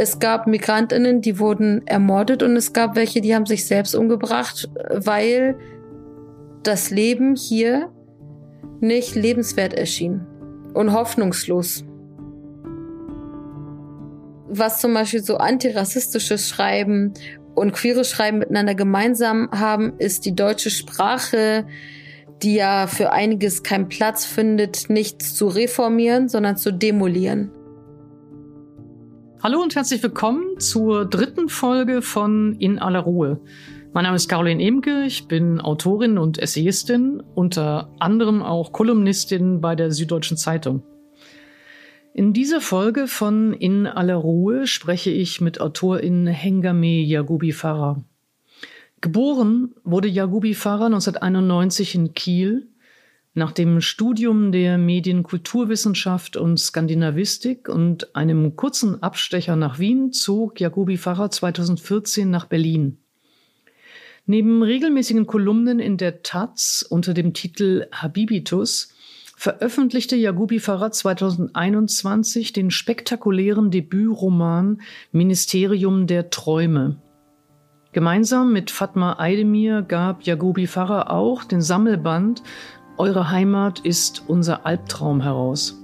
Es gab Migrantinnen, die wurden ermordet und es gab welche, die haben sich selbst umgebracht, weil das Leben hier nicht lebenswert erschien und hoffnungslos. Was zum Beispiel so antirassistisches Schreiben und queere Schreiben miteinander gemeinsam haben, ist die deutsche Sprache, die ja für einiges keinen Platz findet, nichts zu reformieren, sondern zu demolieren. Hallo und herzlich willkommen zur dritten Folge von In aller Ruhe. Mein Name ist Caroline Emke, ich bin Autorin und Essayistin, unter anderem auch Kolumnistin bei der Süddeutschen Zeitung. In dieser Folge von In aller Ruhe spreche ich mit Autorin Hengame Yagubi Farah. Geboren wurde Yagubi Farah 1991 in Kiel. Nach dem Studium der Medienkulturwissenschaft und Skandinavistik und einem kurzen Abstecher nach Wien zog Yagubi Farah 2014 nach Berlin. Neben regelmäßigen Kolumnen in der Taz unter dem Titel Habibitus veröffentlichte Yagubi Farah 2021 den spektakulären Debütroman Ministerium der Träume. Gemeinsam mit Fatma Aydemir gab Yagubi Farah auch den Sammelband Eure Heimat ist unser Albtraum heraus.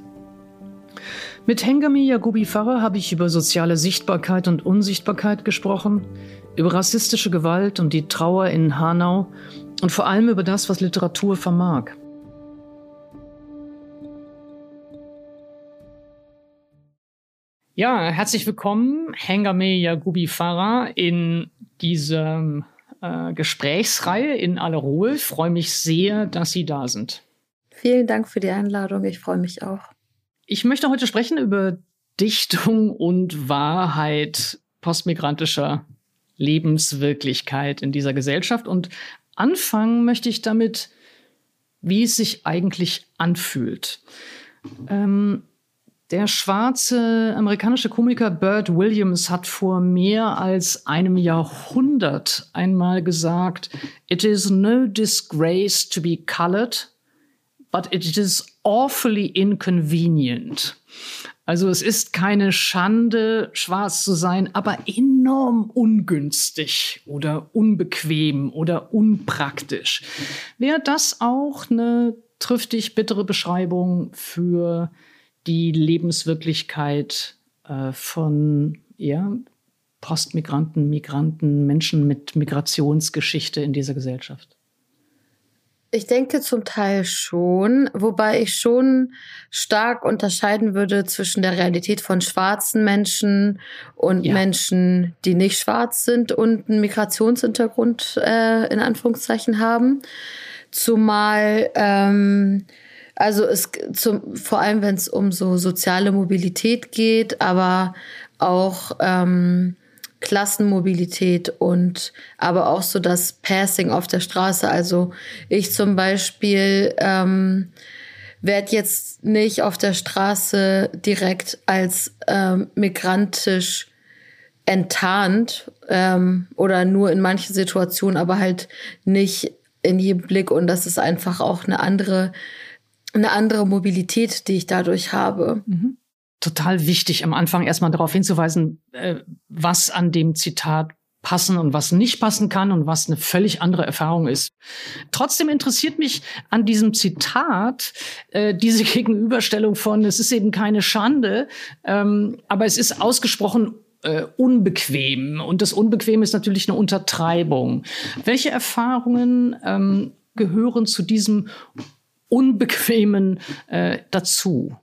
Mit Hengami Yagubi Farah habe ich über soziale Sichtbarkeit und Unsichtbarkeit gesprochen, über rassistische Gewalt und die Trauer in Hanau und vor allem über das, was Literatur vermag. Ja, herzlich willkommen, Hengame Yagubi Farah, in dieser äh, Gesprächsreihe in aller Ruhe. Ich freue mich sehr, dass Sie da sind. Vielen Dank für die Einladung. Ich freue mich auch. Ich möchte heute sprechen über Dichtung und Wahrheit postmigrantischer Lebenswirklichkeit in dieser Gesellschaft. Und anfangen möchte ich damit, wie es sich eigentlich anfühlt. Ähm, der schwarze amerikanische Komiker Burt Williams hat vor mehr als einem Jahrhundert einmal gesagt, It is no disgrace to be colored, but it is awfully inconvenient. Also es ist keine Schande, schwarz zu sein, aber enorm ungünstig oder unbequem oder unpraktisch. Wäre das auch eine triftig bittere Beschreibung für die Lebenswirklichkeit äh, von ja, Postmigranten, Migranten, Menschen mit Migrationsgeschichte in dieser Gesellschaft? Ich denke zum Teil schon, wobei ich schon stark unterscheiden würde zwischen der Realität von schwarzen Menschen und ja. Menschen, die nicht schwarz sind und einen Migrationshintergrund äh, in Anführungszeichen haben. Zumal ähm, also es zum, vor allem, wenn es um so soziale Mobilität geht, aber auch ähm, Klassenmobilität und aber auch so das Passing auf der Straße. Also ich zum Beispiel ähm, werde jetzt nicht auf der Straße direkt als ähm, migrantisch enttarnt ähm, oder nur in manchen Situationen, aber halt nicht in jedem Blick. Und das ist einfach auch eine andere eine andere Mobilität, die ich dadurch habe. Mhm. Total wichtig, am Anfang erstmal darauf hinzuweisen, äh, was an dem Zitat passen und was nicht passen kann und was eine völlig andere Erfahrung ist. Trotzdem interessiert mich an diesem Zitat äh, diese Gegenüberstellung von, es ist eben keine Schande, ähm, aber es ist ausgesprochen äh, unbequem. Und das Unbequem ist natürlich eine Untertreibung. Welche Erfahrungen ähm, gehören zu diesem Unbequemen äh, dazu?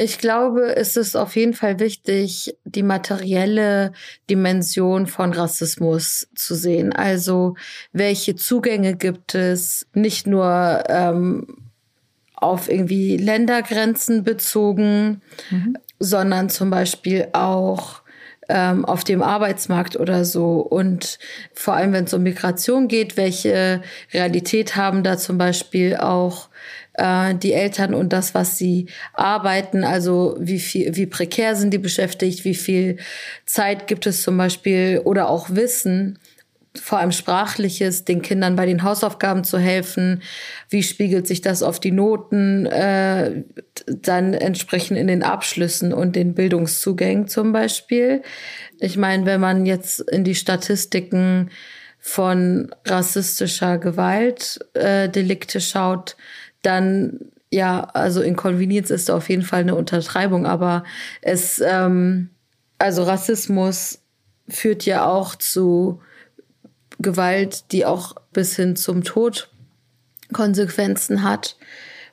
Ich glaube, es ist auf jeden Fall wichtig, die materielle Dimension von Rassismus zu sehen. Also welche Zugänge gibt es, nicht nur ähm, auf irgendwie Ländergrenzen bezogen, mhm. sondern zum Beispiel auch ähm, auf dem Arbeitsmarkt oder so. Und vor allem, wenn es um Migration geht, welche Realität haben da zum Beispiel auch äh, die Eltern und das, was sie arbeiten, also wie viel, wie prekär sind die beschäftigt, wie viel Zeit gibt es zum Beispiel? Oder auch Wissen vor allem sprachliches, den Kindern bei den Hausaufgaben zu helfen. Wie spiegelt sich das auf die Noten, äh, dann entsprechend in den Abschlüssen und den Bildungszugängen zum Beispiel. Ich meine, wenn man jetzt in die Statistiken von rassistischer Gewalt äh, Delikte schaut, dann ja, also Inconvenience ist auf jeden Fall eine Untertreibung, aber es, ähm, also Rassismus führt ja auch zu Gewalt, die auch bis hin zum Tod Konsequenzen hat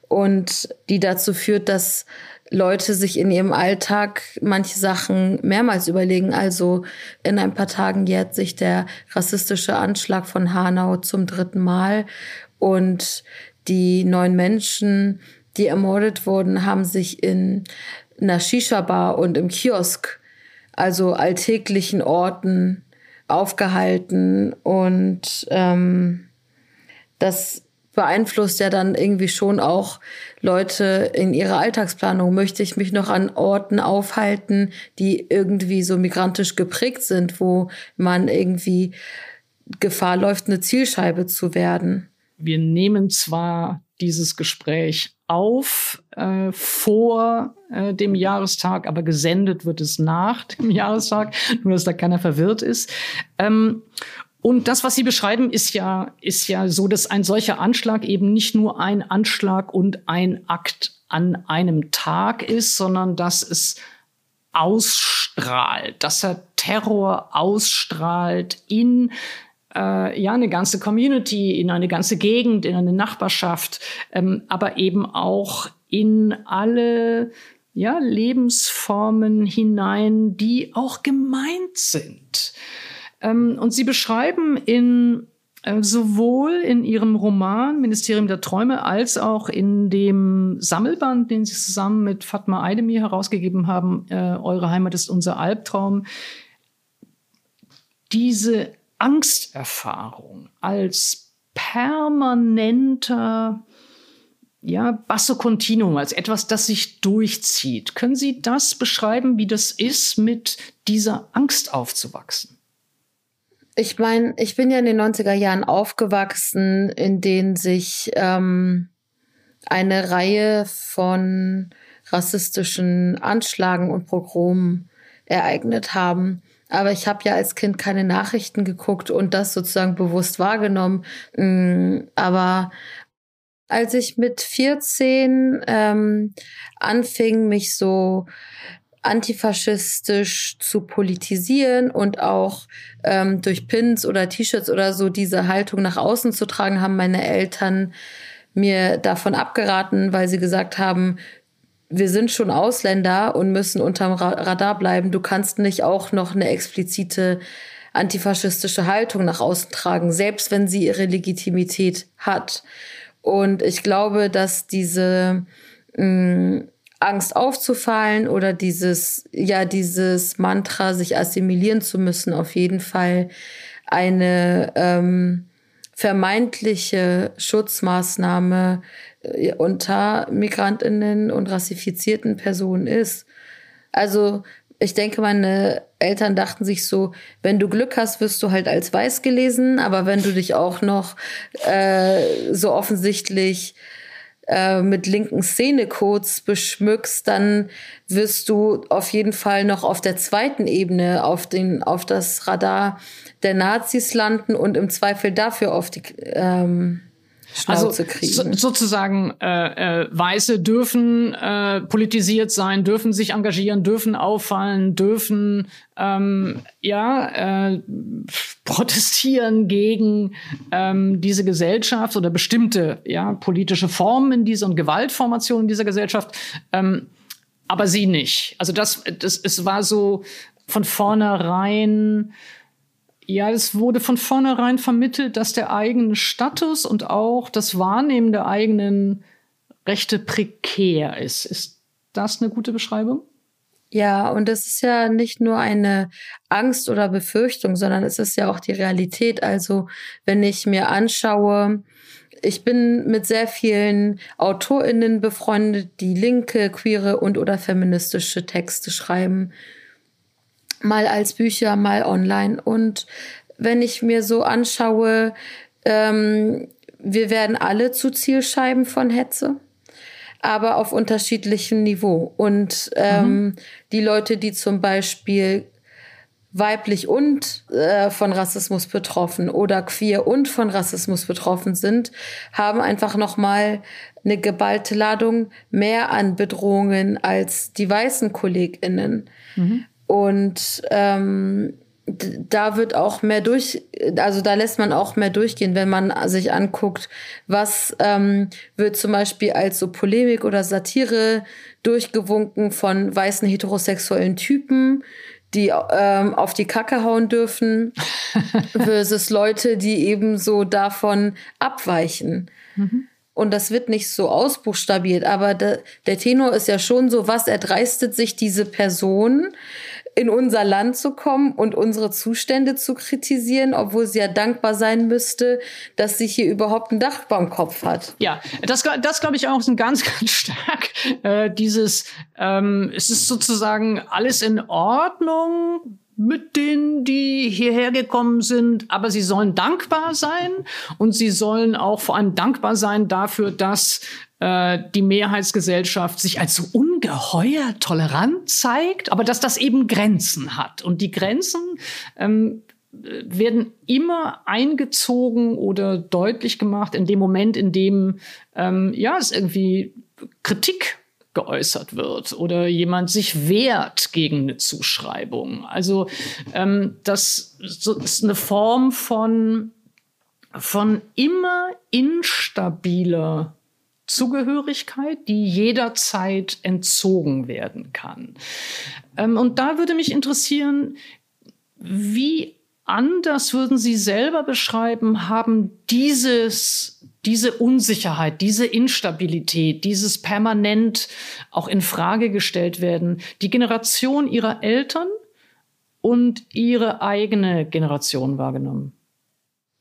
und die dazu führt, dass Leute sich in ihrem Alltag manche Sachen mehrmals überlegen. Also in ein paar Tagen jährt sich der rassistische Anschlag von Hanau zum dritten Mal und die neun Menschen, die ermordet wurden, haben sich in einer Shisha-Bar und im Kiosk, also alltäglichen Orten, aufgehalten. Und ähm, das beeinflusst ja dann irgendwie schon auch Leute in ihrer Alltagsplanung. Möchte ich mich noch an Orten aufhalten, die irgendwie so migrantisch geprägt sind, wo man irgendwie Gefahr läuft, eine Zielscheibe zu werden? Wir nehmen zwar dieses Gespräch auf äh, vor äh, dem Jahrestag, aber gesendet wird es nach dem Jahrestag, nur dass da keiner verwirrt ist. Ähm, und das, was Sie beschreiben, ist ja, ist ja so, dass ein solcher Anschlag eben nicht nur ein Anschlag und ein Akt an einem Tag ist, sondern dass es ausstrahlt, dass er Terror ausstrahlt in äh, ja eine ganze Community, in eine ganze Gegend, in eine Nachbarschaft, ähm, aber eben auch in alle ja, Lebensformen hinein, die auch gemeint sind. Ähm, und sie beschreiben in äh, sowohl in ihrem Roman Ministerium der Träume als auch in dem Sammelband, den sie zusammen mit Fatma Aydemir herausgegeben haben, äh, Eure Heimat ist unser Albtraum, diese Angsterfahrung als permanenter ja, Basso Continuum, als etwas, das sich durchzieht. Können Sie das beschreiben, wie das ist, mit dieser Angst aufzuwachsen? Ich meine, ich bin ja in den 90er Jahren aufgewachsen, in denen sich ähm, eine Reihe von rassistischen Anschlagen und Pogromen ereignet haben. Aber ich habe ja als Kind keine Nachrichten geguckt und das sozusagen bewusst wahrgenommen. Mm, aber als ich mit 14 ähm, anfing, mich so antifaschistisch zu politisieren und auch ähm, durch Pins oder T-Shirts oder so diese Haltung nach außen zu tragen, haben meine Eltern mir davon abgeraten, weil sie gesagt haben, wir sind schon Ausländer und müssen unterm Radar bleiben. Du kannst nicht auch noch eine explizite antifaschistische Haltung nach außen tragen, selbst wenn sie ihre Legitimität hat. Und ich glaube, dass diese mh, mm, Angst aufzufallen oder dieses, ja, dieses Mantra, sich assimilieren zu müssen, auf jeden Fall eine ähm, vermeintliche Schutzmaßnahme unter Migrantinnen und rassifizierten Personen ist. Also ich denke, meine Eltern dachten sich so, wenn du Glück hast, wirst du halt als weiß gelesen, aber wenn du dich auch noch äh, so offensichtlich äh, mit linken Szenecodes beschmückst, dann wirst du auf jeden Fall noch auf der zweiten Ebene auf den auf das Radar der Nazis landen und im Zweifel dafür auf die ähm, Schnauze also, kriegen. So, sozusagen äh, äh, Weiße dürfen äh, politisiert sein, dürfen sich engagieren, dürfen auffallen, dürfen ähm, ja äh, protestieren gegen ähm, diese Gesellschaft oder bestimmte ja politische Formen in dieser und Gewaltformationen in dieser Gesellschaft. Ähm, aber sie nicht. Also das, das, es war so von vornherein ja, es wurde von vornherein vermittelt, dass der eigene Status und auch das Wahrnehmen der eigenen Rechte prekär ist. Ist das eine gute Beschreibung? Ja, und das ist ja nicht nur eine Angst oder Befürchtung, sondern es ist ja auch die Realität. Also, wenn ich mir anschaue, ich bin mit sehr vielen AutorInnen befreundet, die linke, queere und oder feministische Texte schreiben mal als Bücher, mal online. Und wenn ich mir so anschaue, ähm, wir werden alle zu Zielscheiben von Hetze, aber auf unterschiedlichem Niveau. Und ähm, mhm. die Leute, die zum Beispiel weiblich und äh, von Rassismus betroffen oder queer und von Rassismus betroffen sind, haben einfach noch mal eine geballte Ladung mehr an Bedrohungen als die weißen Kolleginnen. Mhm. Und ähm, da wird auch mehr durch, also da lässt man auch mehr durchgehen, wenn man sich anguckt, was ähm, wird zum Beispiel als so Polemik oder Satire durchgewunken von weißen heterosexuellen Typen, die ähm, auf die Kacke hauen dürfen, versus Leute, die eben so davon abweichen. Mhm. Und das wird nicht so ausbuchstabiert, aber de, der Tenor ist ja schon so, was erdreistet sich diese Person, in unser Land zu kommen und unsere Zustände zu kritisieren, obwohl sie ja dankbar sein müsste, dass sie hier überhaupt ein Dach beim Kopf hat. Ja, das, das glaube ich auch ist ein ganz, ganz stark. Äh, dieses, ähm, es ist sozusagen alles in Ordnung mit denen, die hierher gekommen sind, aber sie sollen dankbar sein und sie sollen auch vor allem dankbar sein dafür, dass äh, die Mehrheitsgesellschaft sich als so ungeheuer tolerant zeigt, aber dass das eben Grenzen hat. Und die Grenzen ähm, werden immer eingezogen oder deutlich gemacht in dem Moment, in dem ähm, ja es irgendwie Kritik geäußert wird oder jemand sich wehrt gegen eine Zuschreibung. Also ähm, das ist eine Form von von immer instabiler Zugehörigkeit, die jederzeit entzogen werden kann. Ähm, und da würde mich interessieren, wie anders würden Sie selber beschreiben, haben dieses, diese Unsicherheit, diese Instabilität, dieses permanent auch in Frage gestellt werden, die Generation Ihrer Eltern und Ihre eigene Generation wahrgenommen?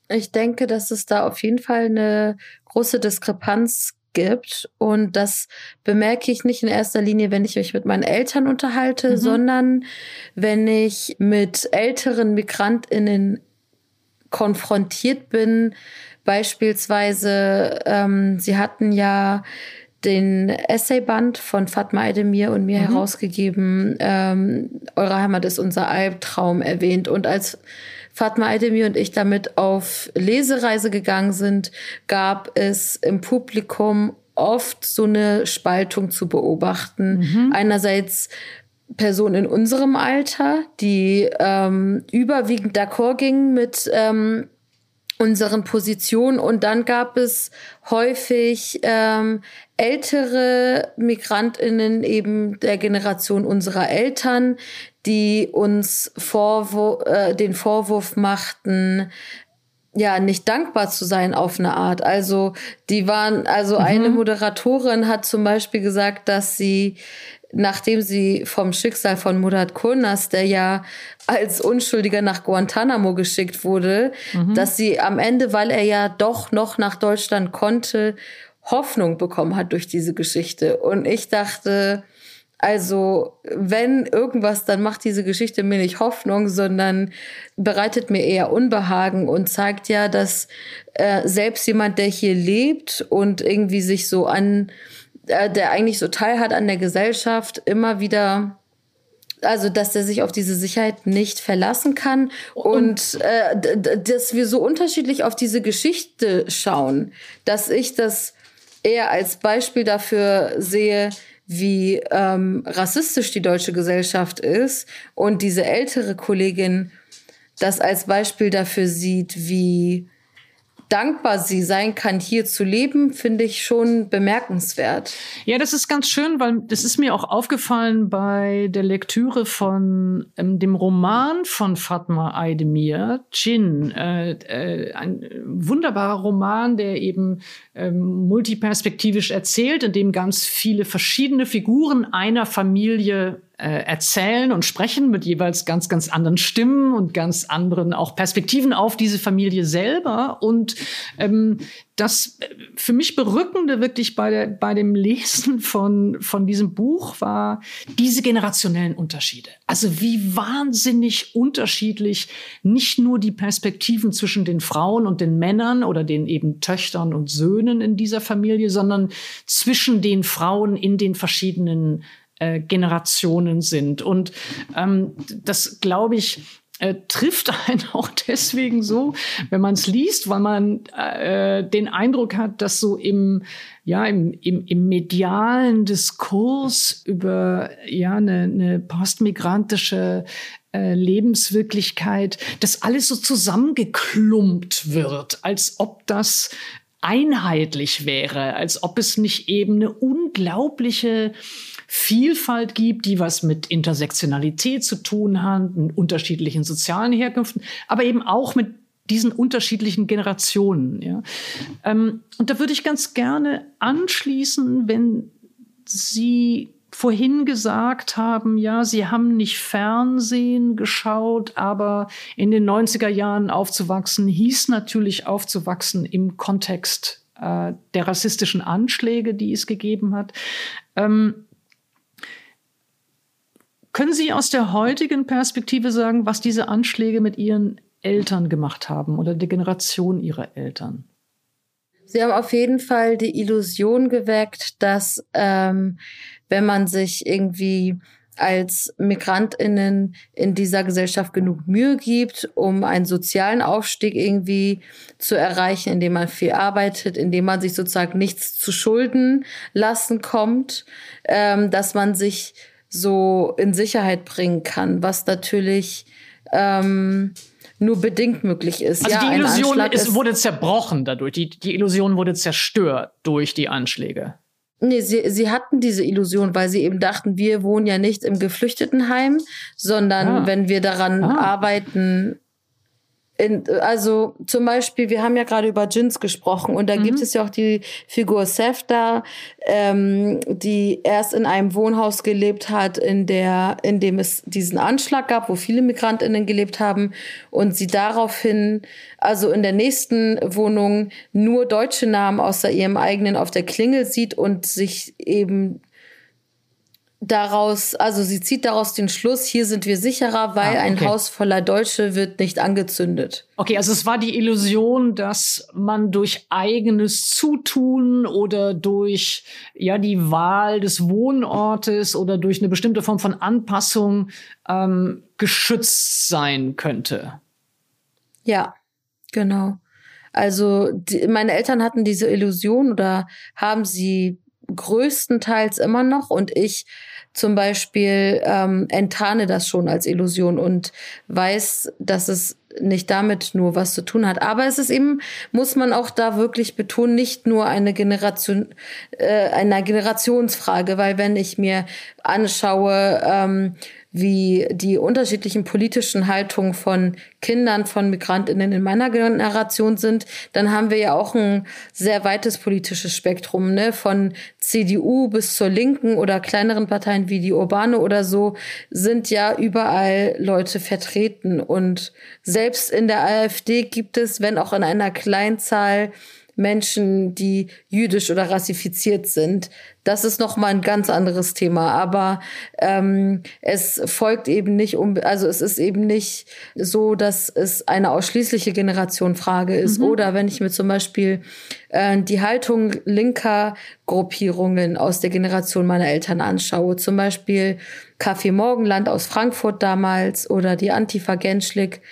Ich denke, dass es da auf jeden Fall eine große Diskrepanz gibt. Und das bemerke ich nicht in erster Linie, wenn ich mich mit meinen Eltern unterhalte, mhm. sondern wenn ich mit älteren Migrantinnen konfrontiert bin. Beispielsweise, ähm, sie hatten ja den Essayband von Fatma Aydemir und mir mhm. herausgegeben. Ähm, Eure Heimat ist unser Albtraum erwähnt. Und als Fatma Aydemir und ich damit auf Lesereise gegangen sind, gab es im Publikum oft so eine Spaltung zu beobachten. Mhm. Einerseits Personen in unserem Alter, die ähm, überwiegend d'accord gingen mit ähm, unseren Positionen. Und dann gab es häufig ähm, ältere Migrantinnen eben der Generation unserer Eltern, die uns Vorwurf, äh, den Vorwurf machten, ja, nicht dankbar zu sein auf eine Art. Also, die waren, also mhm. eine Moderatorin hat zum Beispiel gesagt, dass sie, nachdem sie vom Schicksal von Murat Kurnas, der ja als Unschuldiger nach Guantanamo geschickt wurde, mhm. dass sie am Ende, weil er ja doch noch nach Deutschland konnte, Hoffnung bekommen hat durch diese Geschichte. Und ich dachte, also, wenn irgendwas, dann macht diese Geschichte mir nicht Hoffnung, sondern bereitet mir eher Unbehagen und zeigt ja, dass äh, selbst jemand, der hier lebt und irgendwie sich so an, äh, der eigentlich so teilhat an der Gesellschaft, immer wieder also dass er sich auf diese Sicherheit nicht verlassen kann und, und äh, dass wir so unterschiedlich auf diese Geschichte schauen, dass ich das eher als Beispiel dafür sehe, wie ähm, rassistisch die deutsche Gesellschaft ist und diese ältere Kollegin das als Beispiel dafür sieht, wie dankbar sie sein kann, hier zu leben, finde ich schon bemerkenswert. Ja, das ist ganz schön, weil das ist mir auch aufgefallen bei der Lektüre von ähm, dem Roman von Fatma Aydemir, Jin, äh, äh, ein wunderbarer Roman, der eben ähm, multiperspektivisch erzählt, in dem ganz viele verschiedene Figuren einer Familie äh, erzählen und sprechen mit jeweils ganz, ganz anderen Stimmen und ganz anderen auch Perspektiven auf diese Familie selber. Und ähm, das äh, für mich Berückende wirklich bei, der, bei dem Lesen von, von diesem Buch war diese generationellen Unterschiede. Also wie wahnsinnig unterschiedlich nicht nur die Perspektiven zwischen den Frauen und den Männern oder den eben Töchtern und Söhnen in dieser Familie, sondern zwischen den Frauen in den verschiedenen äh, Generationen sind. Und ähm, das, glaube ich, äh, trifft einen auch deswegen so, wenn man es liest, weil man äh, den Eindruck hat, dass so im ja im, im, im medialen Diskurs über ja eine, eine postmigrantische äh, Lebenswirklichkeit, das alles so zusammengeklumpt wird, als ob das einheitlich wäre, als ob es nicht eben eine unglaubliche Vielfalt gibt, die was mit Intersektionalität zu tun hat, mit unterschiedlichen sozialen Herkünften, aber eben auch mit diesen unterschiedlichen Generationen. Ja. Ähm, und da würde ich ganz gerne anschließen, wenn Sie vorhin gesagt haben, ja, Sie haben nicht Fernsehen geschaut, aber in den 90er Jahren aufzuwachsen hieß natürlich aufzuwachsen im Kontext äh, der rassistischen Anschläge, die es gegeben hat. Ähm, können Sie aus der heutigen Perspektive sagen, was diese Anschläge mit Ihren Eltern gemacht haben oder der Generation Ihrer Eltern? Sie haben auf jeden Fall die Illusion geweckt, dass ähm, wenn man sich irgendwie als Migrantinnen in dieser Gesellschaft genug Mühe gibt, um einen sozialen Aufstieg irgendwie zu erreichen, indem man viel arbeitet, indem man sich sozusagen nichts zu Schulden lassen kommt, ähm, dass man sich so in Sicherheit bringen kann, was natürlich ähm, nur bedingt möglich ist. Also ja, die Illusion ist, wurde zerbrochen dadurch. Die, die Illusion wurde zerstört durch die Anschläge. Nee, sie, sie hatten diese Illusion, weil sie eben dachten, wir wohnen ja nicht im Geflüchtetenheim, sondern ah. wenn wir daran ah. arbeiten, in, also zum Beispiel, wir haben ja gerade über Jins gesprochen und da mhm. gibt es ja auch die Figur Sefta, ähm, die erst in einem Wohnhaus gelebt hat, in der, in dem es diesen Anschlag gab, wo viele Migrantinnen gelebt haben und sie daraufhin, also in der nächsten Wohnung nur deutsche Namen außer ihrem eigenen auf der Klingel sieht und sich eben daraus, also sie zieht daraus den Schluss, hier sind wir sicherer, weil ah, okay. ein Haus voller Deutsche wird nicht angezündet. Okay, also es war die Illusion, dass man durch eigenes Zutun oder durch ja die Wahl des Wohnortes oder durch eine bestimmte Form von Anpassung ähm, geschützt sein könnte. Ja, genau. Also die, meine Eltern hatten diese Illusion oder haben sie größtenteils immer noch und ich zum Beispiel ähm, enttarne das schon als Illusion und weiß, dass es nicht damit nur was zu tun hat. Aber es ist eben, muss man auch da wirklich betonen, nicht nur eine Generation, äh, eine Generationsfrage, weil wenn ich mir anschaue, ähm, wie die unterschiedlichen politischen Haltungen von Kindern von Migrantinnen in meiner Generation sind, dann haben wir ja auch ein sehr weites politisches Spektrum, ne? Von CDU bis zur Linken oder kleineren Parteien wie die Urbane oder so sind ja überall Leute vertreten. Und selbst in der AfD gibt es, wenn auch in einer Kleinzahl, Menschen, die jüdisch oder rassifiziert sind. Das ist noch mal ein ganz anderes Thema. Aber ähm, es folgt eben nicht um, also es ist eben nicht so, dass es eine ausschließliche Generationfrage ist. Mhm. Oder wenn ich mir zum Beispiel äh, die Haltung linker Gruppierungen aus der Generation meiner Eltern anschaue, zum Beispiel Café Morgenland aus Frankfurt damals oder die Antifa Genschlik,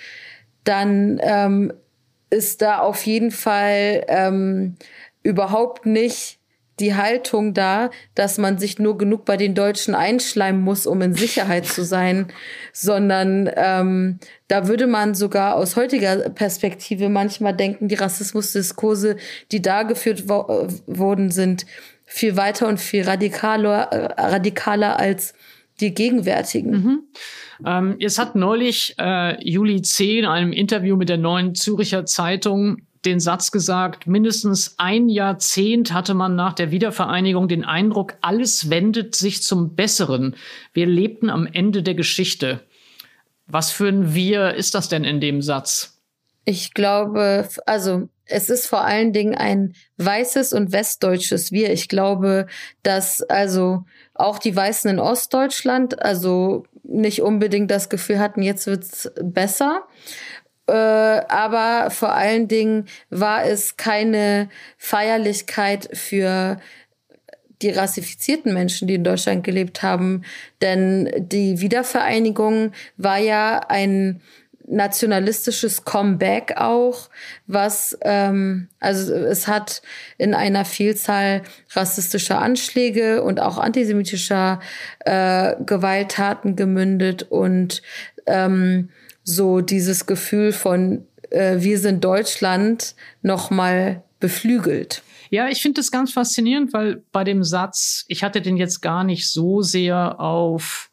dann ähm, ist da auf jeden Fall ähm, überhaupt nicht die Haltung da, dass man sich nur genug bei den Deutschen einschleimen muss, um in Sicherheit zu sein, sondern ähm, da würde man sogar aus heutiger Perspektive manchmal denken, die Rassismusdiskurse, die da geführt wo äh, worden sind, viel weiter und viel radikaler, äh, radikaler als die gegenwärtigen. Mhm. Ähm, es hat neulich äh, Juli C. in einem Interview mit der neuen Züricher Zeitung den Satz gesagt, mindestens ein Jahrzehnt hatte man nach der Wiedervereinigung den Eindruck, alles wendet sich zum Besseren. Wir lebten am Ende der Geschichte. Was für ein Wir ist das denn in dem Satz? Ich glaube, also es ist vor allen Dingen ein weißes und westdeutsches Wir. Ich glaube, dass also auch die Weißen in Ostdeutschland also nicht unbedingt das Gefühl hatten, jetzt wird's besser. Äh, aber vor allen Dingen war es keine Feierlichkeit für die rassifizierten Menschen, die in Deutschland gelebt haben. Denn die Wiedervereinigung war ja ein nationalistisches Comeback auch, was ähm, also es hat in einer Vielzahl rassistischer Anschläge und auch antisemitischer äh, Gewalttaten gemündet und ähm, so dieses Gefühl von äh, wir sind Deutschland noch mal beflügelt. Ja, ich finde das ganz faszinierend, weil bei dem Satz, ich hatte den jetzt gar nicht so sehr auf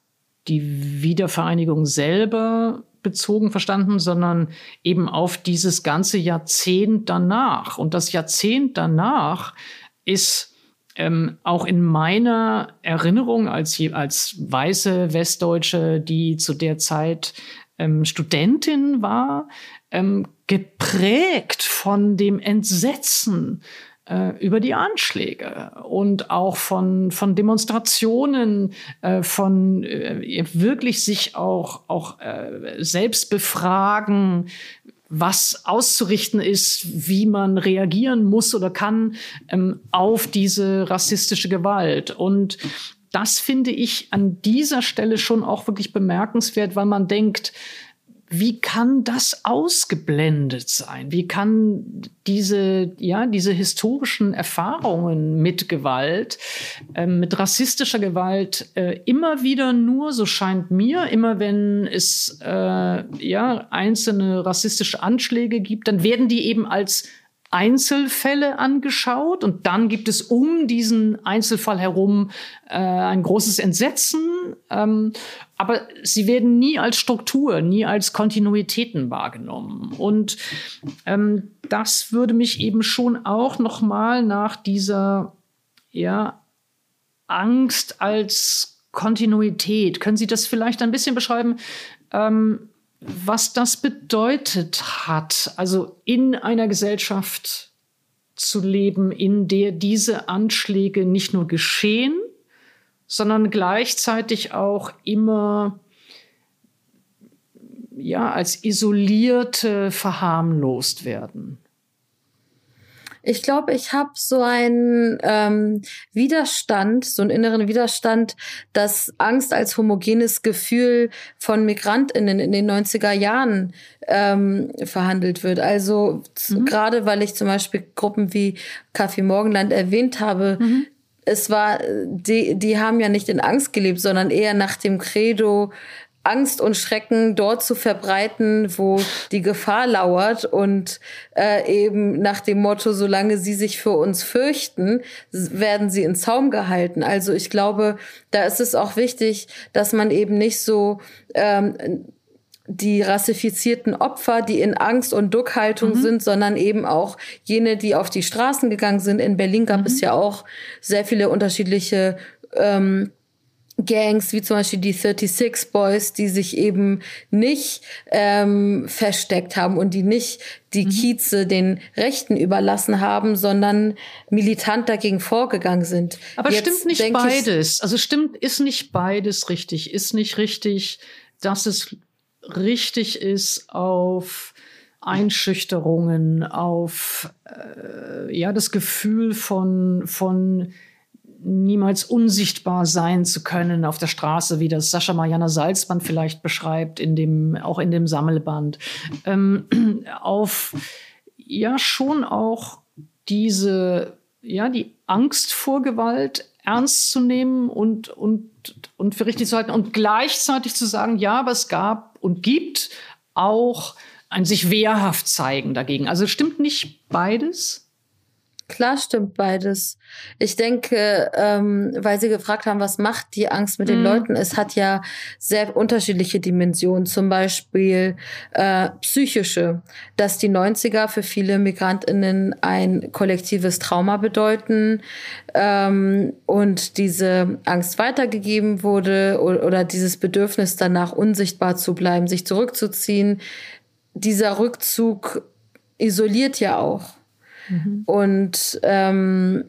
die Wiedervereinigung selber bezogen verstanden, sondern eben auf dieses ganze Jahrzehnt danach. Und das Jahrzehnt danach ist ähm, auch in meiner Erinnerung als, als weiße Westdeutsche, die zu der Zeit ähm, Studentin war, ähm, geprägt von dem Entsetzen äh, über die Anschläge und auch von, von Demonstrationen, äh, von äh, wirklich sich auch, auch selbst befragen, was auszurichten ist, wie man reagieren muss oder kann ähm, auf diese rassistische Gewalt. Und das finde ich an dieser Stelle schon auch wirklich bemerkenswert, weil man denkt, wie kann das ausgeblendet sein? Wie kann diese, ja, diese historischen Erfahrungen mit Gewalt, äh, mit rassistischer Gewalt äh, immer wieder nur, so scheint mir, immer wenn es äh, ja, einzelne rassistische Anschläge gibt, dann werden die eben als Einzelfälle angeschaut und dann gibt es um diesen Einzelfall herum äh, ein großes Entsetzen. Ähm, aber sie werden nie als Struktur, nie als Kontinuitäten wahrgenommen. Und ähm, das würde mich eben schon auch noch mal nach dieser ja, Angst als Kontinuität. Können Sie das vielleicht ein bisschen beschreiben? Ähm, was das bedeutet hat, also in einer Gesellschaft zu leben, in der diese Anschläge nicht nur geschehen, sondern gleichzeitig auch immer ja als isolierte verharmlost werden. Ich glaube, ich habe so einen ähm, Widerstand, so einen inneren Widerstand, dass Angst als homogenes Gefühl von Migrantinnen in den 90er Jahren ähm, verhandelt wird. Also mhm. gerade weil ich zum Beispiel Gruppen wie Kaffee Morgenland erwähnt habe, mhm. es war, die, die haben ja nicht in Angst gelebt, sondern eher nach dem Credo, Angst und Schrecken dort zu verbreiten, wo die Gefahr lauert und äh, eben nach dem Motto, solange sie sich für uns fürchten, werden sie in Zaum gehalten. Also ich glaube, da ist es auch wichtig, dass man eben nicht so ähm, die rassifizierten Opfer, die in Angst und Duckhaltung mhm. sind, sondern eben auch jene, die auf die Straßen gegangen sind. In Berlin gab mhm. es ja auch sehr viele unterschiedliche ähm, Gangs wie zum Beispiel die 36 Boys, die sich eben nicht ähm, versteckt haben und die nicht die mhm. Kieze den Rechten überlassen haben, sondern militant dagegen vorgegangen sind. Aber Jetzt stimmt nicht beides. Also stimmt, ist nicht beides richtig. Ist nicht richtig, dass es richtig ist auf Einschüchterungen, auf äh, ja das Gefühl von von niemals unsichtbar sein zu können auf der Straße, wie das Sascha Mariana Salzband vielleicht beschreibt, in dem, auch in dem Sammelband, ähm, auf ja schon auch diese, ja, die Angst vor Gewalt ernst zu nehmen und, und, und für richtig zu halten und gleichzeitig zu sagen, ja, aber es gab und gibt auch ein sich wehrhaft zeigen dagegen. Also stimmt nicht beides? Klar stimmt beides. Ich denke, ähm, weil Sie gefragt haben, was macht die Angst mit den mhm. Leuten? Es hat ja sehr unterschiedliche Dimensionen. Zum Beispiel äh, psychische, dass die 90er für viele MigrantInnen ein kollektives Trauma bedeuten ähm, und diese Angst weitergegeben wurde oder, oder dieses Bedürfnis danach unsichtbar zu bleiben, sich zurückzuziehen. Dieser Rückzug isoliert ja auch. Mhm. Und ähm,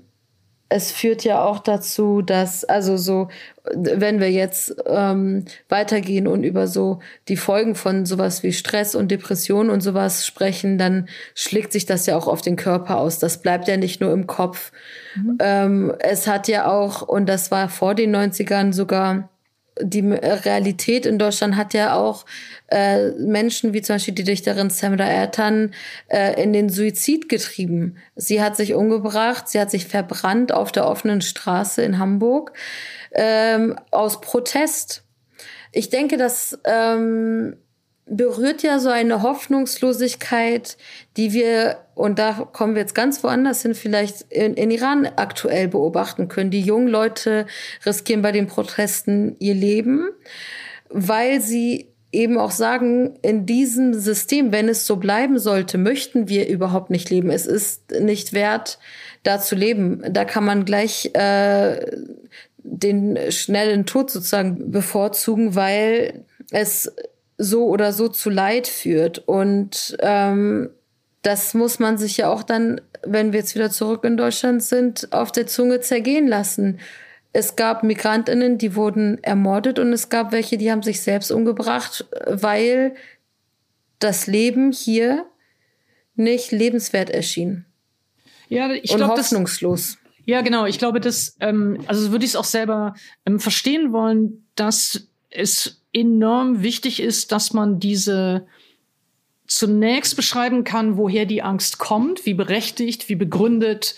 es führt ja auch dazu, dass, also so, wenn wir jetzt ähm, weitergehen und über so die Folgen von sowas wie Stress und Depression und sowas sprechen, dann schlägt sich das ja auch auf den Körper aus. Das bleibt ja nicht nur im Kopf. Mhm. Ähm, es hat ja auch, und das war vor den 90ern sogar, die Realität in Deutschland hat ja auch äh, Menschen wie zum Beispiel die Dichterin Samra Ertan äh, in den Suizid getrieben. Sie hat sich umgebracht, sie hat sich verbrannt auf der offenen Straße in Hamburg ähm, aus Protest. Ich denke, dass ähm, berührt ja so eine Hoffnungslosigkeit, die wir, und da kommen wir jetzt ganz woanders hin, vielleicht in, in, Iran aktuell beobachten können. Die jungen Leute riskieren bei den Protesten ihr Leben, weil sie eben auch sagen, in diesem System, wenn es so bleiben sollte, möchten wir überhaupt nicht leben. Es ist nicht wert, da zu leben. Da kann man gleich äh, den schnellen Tod sozusagen bevorzugen, weil es so oder so zu Leid führt. Und ähm, das muss man sich ja auch dann, wenn wir jetzt wieder zurück in Deutschland sind, auf der Zunge zergehen lassen. Es gab Migrantinnen, die wurden ermordet und es gab welche, die haben sich selbst umgebracht, weil das Leben hier nicht lebenswert erschien. Ja, ich glaube hoffnungslos. Das, ja, genau. Ich glaube, das, ähm, also würde ich es auch selber ähm, verstehen wollen, dass es enorm wichtig ist, dass man diese zunächst beschreiben kann, woher die Angst kommt, wie berechtigt, wie begründet,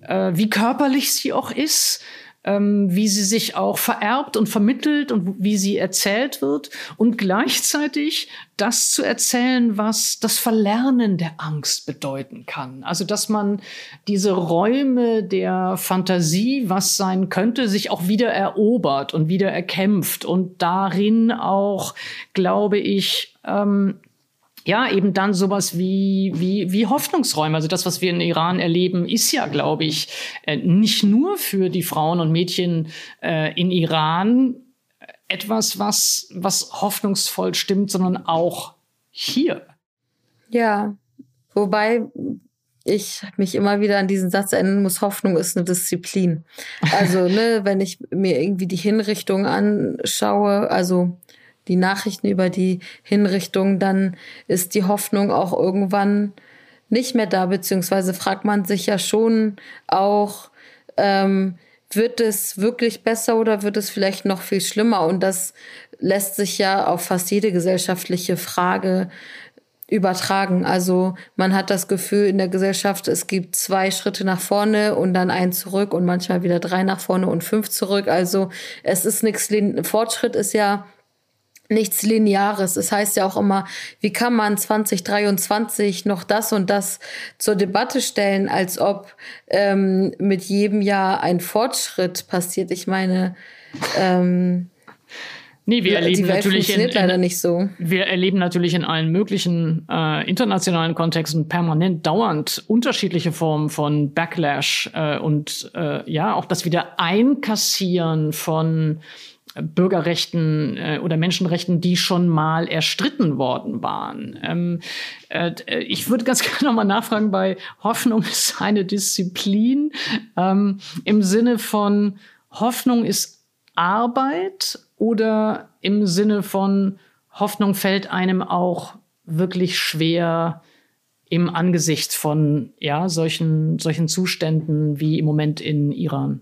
äh, wie körperlich sie auch ist ähm, wie sie sich auch vererbt und vermittelt und wie sie erzählt wird und gleichzeitig das zu erzählen, was das Verlernen der Angst bedeuten kann. Also, dass man diese Räume der Fantasie, was sein könnte, sich auch wieder erobert und wieder erkämpft und darin auch, glaube ich, ähm, ja, eben dann sowas wie, wie, wie Hoffnungsräume. Also das, was wir in Iran erleben, ist ja, glaube ich, äh, nicht nur für die Frauen und Mädchen äh, in Iran etwas, was, was hoffnungsvoll stimmt, sondern auch hier. Ja, wobei ich mich immer wieder an diesen Satz erinnern muss, Hoffnung ist eine Disziplin. Also, ne, wenn ich mir irgendwie die Hinrichtung anschaue, also die Nachrichten über die Hinrichtung, dann ist die Hoffnung auch irgendwann nicht mehr da, beziehungsweise fragt man sich ja schon auch, ähm, wird es wirklich besser oder wird es vielleicht noch viel schlimmer? Und das lässt sich ja auf fast jede gesellschaftliche Frage übertragen. Also man hat das Gefühl in der Gesellschaft, es gibt zwei Schritte nach vorne und dann einen zurück und manchmal wieder drei nach vorne und fünf zurück. Also es ist nichts, Fortschritt ist ja nichts Lineares. Es das heißt ja auch immer, wie kann man 2023 noch das und das zur Debatte stellen, als ob ähm, mit jedem Jahr ein Fortschritt passiert. Ich meine, ähm, Nee, wir erleben die Welt natürlich in, in, leider nicht so. Wir erleben natürlich in allen möglichen äh, internationalen Kontexten permanent dauernd unterschiedliche Formen von Backlash äh, und äh, ja auch das wieder Einkassieren von Bürgerrechten äh, oder Menschenrechten, die schon mal erstritten worden waren. Ähm, äh, ich würde ganz gerne nochmal nachfragen bei Hoffnung ist eine Disziplin ähm, im Sinne von Hoffnung ist Arbeit oder im Sinne von Hoffnung fällt einem auch wirklich schwer im Angesicht von ja solchen solchen Zuständen wie im Moment in Iran.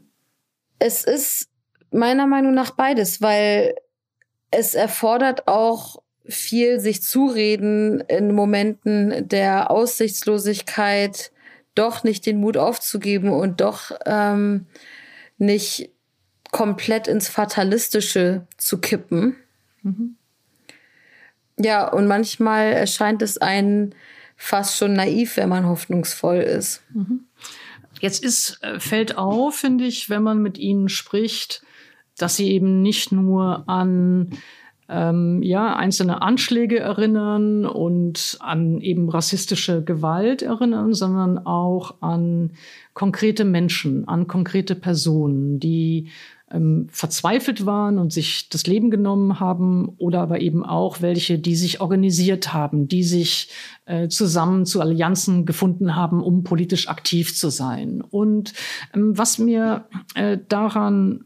Es ist meiner Meinung nach beides, weil es erfordert auch viel sich zureden in Momenten der Aussichtslosigkeit, doch nicht den Mut aufzugeben und doch ähm, nicht komplett ins Fatalistische zu kippen. Mhm. Ja, und manchmal erscheint es einen fast schon naiv, wenn man hoffnungsvoll ist. Mhm. Jetzt ist, äh, fällt auf, finde ich, wenn man mit ihnen spricht, dass sie eben nicht nur an ähm, ja, einzelne Anschläge erinnern und an eben rassistische Gewalt erinnern, sondern auch an konkrete Menschen, an konkrete Personen, die ähm, verzweifelt waren und sich das Leben genommen haben oder aber eben auch welche, die sich organisiert haben, die sich äh, zusammen zu Allianzen gefunden haben, um politisch aktiv zu sein. Und ähm, was mir äh, daran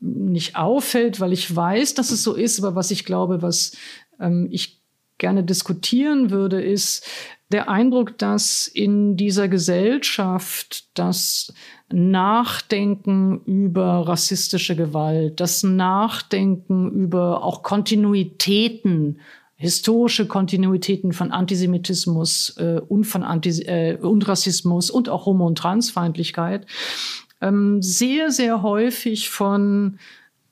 nicht auffällt, weil ich weiß, dass es so ist, aber was ich glaube, was ähm, ich gerne diskutieren würde, ist der Eindruck, dass in dieser Gesellschaft das Nachdenken über rassistische Gewalt, das Nachdenken über auch Kontinuitäten, historische Kontinuitäten von Antisemitismus äh, und von Antis äh, und Rassismus und auch Homo- und Transfeindlichkeit ähm, sehr, sehr häufig von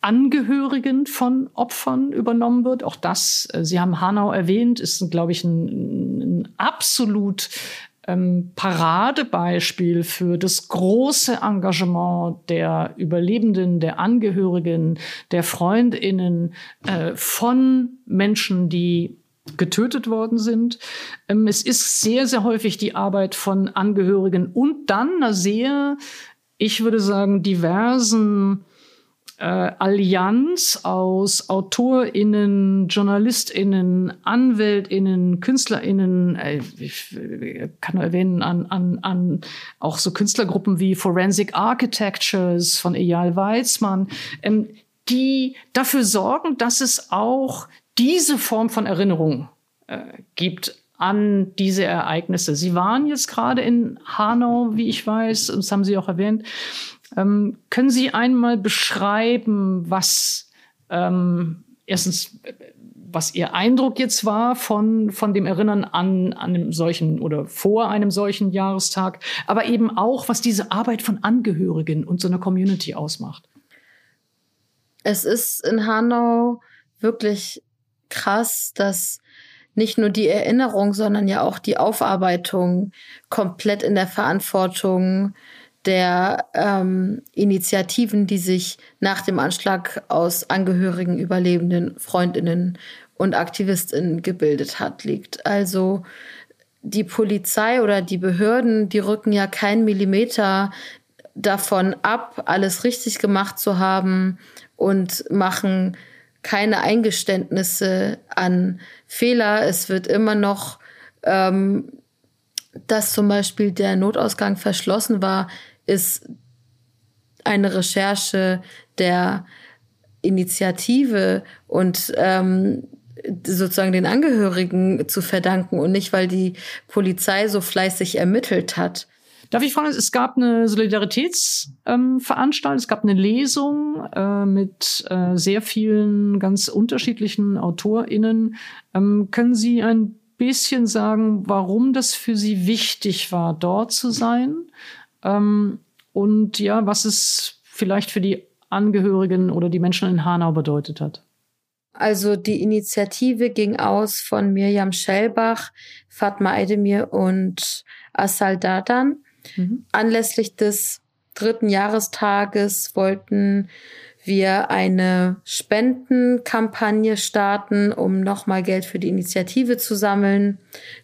Angehörigen von Opfern übernommen wird. Auch das, äh, Sie haben Hanau erwähnt, ist, glaube ich, ein, ein absolut ähm, Paradebeispiel für das große Engagement der Überlebenden, der Angehörigen, der Freundinnen äh, von Menschen, die getötet worden sind. Ähm, es ist sehr, sehr häufig die Arbeit von Angehörigen und dann einer sehr, ich würde sagen, diversen äh, Allianz aus AutorInnen, JournalistInnen, AnwältInnen, KünstlerInnen, äh, ich kann nur erwähnen, an, an, an auch so Künstlergruppen wie Forensic Architectures von Eyal Weizmann, ähm, die dafür sorgen, dass es auch diese Form von Erinnerung äh, gibt an diese Ereignisse. Sie waren jetzt gerade in Hanau, wie ich weiß, das haben Sie auch erwähnt. Ähm, können Sie einmal beschreiben, was ähm, erstens, was Ihr Eindruck jetzt war von, von dem Erinnern an, an einem solchen oder vor einem solchen Jahrestag, aber eben auch, was diese Arbeit von Angehörigen und so einer Community ausmacht? Es ist in Hanau wirklich krass, dass nicht nur die Erinnerung, sondern ja auch die Aufarbeitung komplett in der Verantwortung der ähm, Initiativen, die sich nach dem Anschlag aus Angehörigen, Überlebenden, Freundinnen und Aktivistinnen gebildet hat, liegt. Also die Polizei oder die Behörden, die rücken ja keinen Millimeter davon ab, alles richtig gemacht zu haben und machen keine Eingeständnisse an Fehler. Es wird immer noch, ähm, dass zum Beispiel der Notausgang verschlossen war, ist eine Recherche der Initiative und ähm, sozusagen den Angehörigen zu verdanken und nicht, weil die Polizei so fleißig ermittelt hat. Darf ich fragen, es gab eine Solidaritätsveranstaltung, ähm, es gab eine Lesung äh, mit äh, sehr vielen ganz unterschiedlichen AutorInnen. Ähm, können Sie ein bisschen sagen, warum das für Sie wichtig war, dort zu sein? Ähm, und ja, was es vielleicht für die Angehörigen oder die Menschen in Hanau bedeutet hat. Also die Initiative ging aus von Mirjam Schellbach, Fatma Eidemir und Asal Dadan. Mhm. Anlässlich des dritten Jahrestages wollten wir eine Spendenkampagne starten, um nochmal Geld für die Initiative zu sammeln,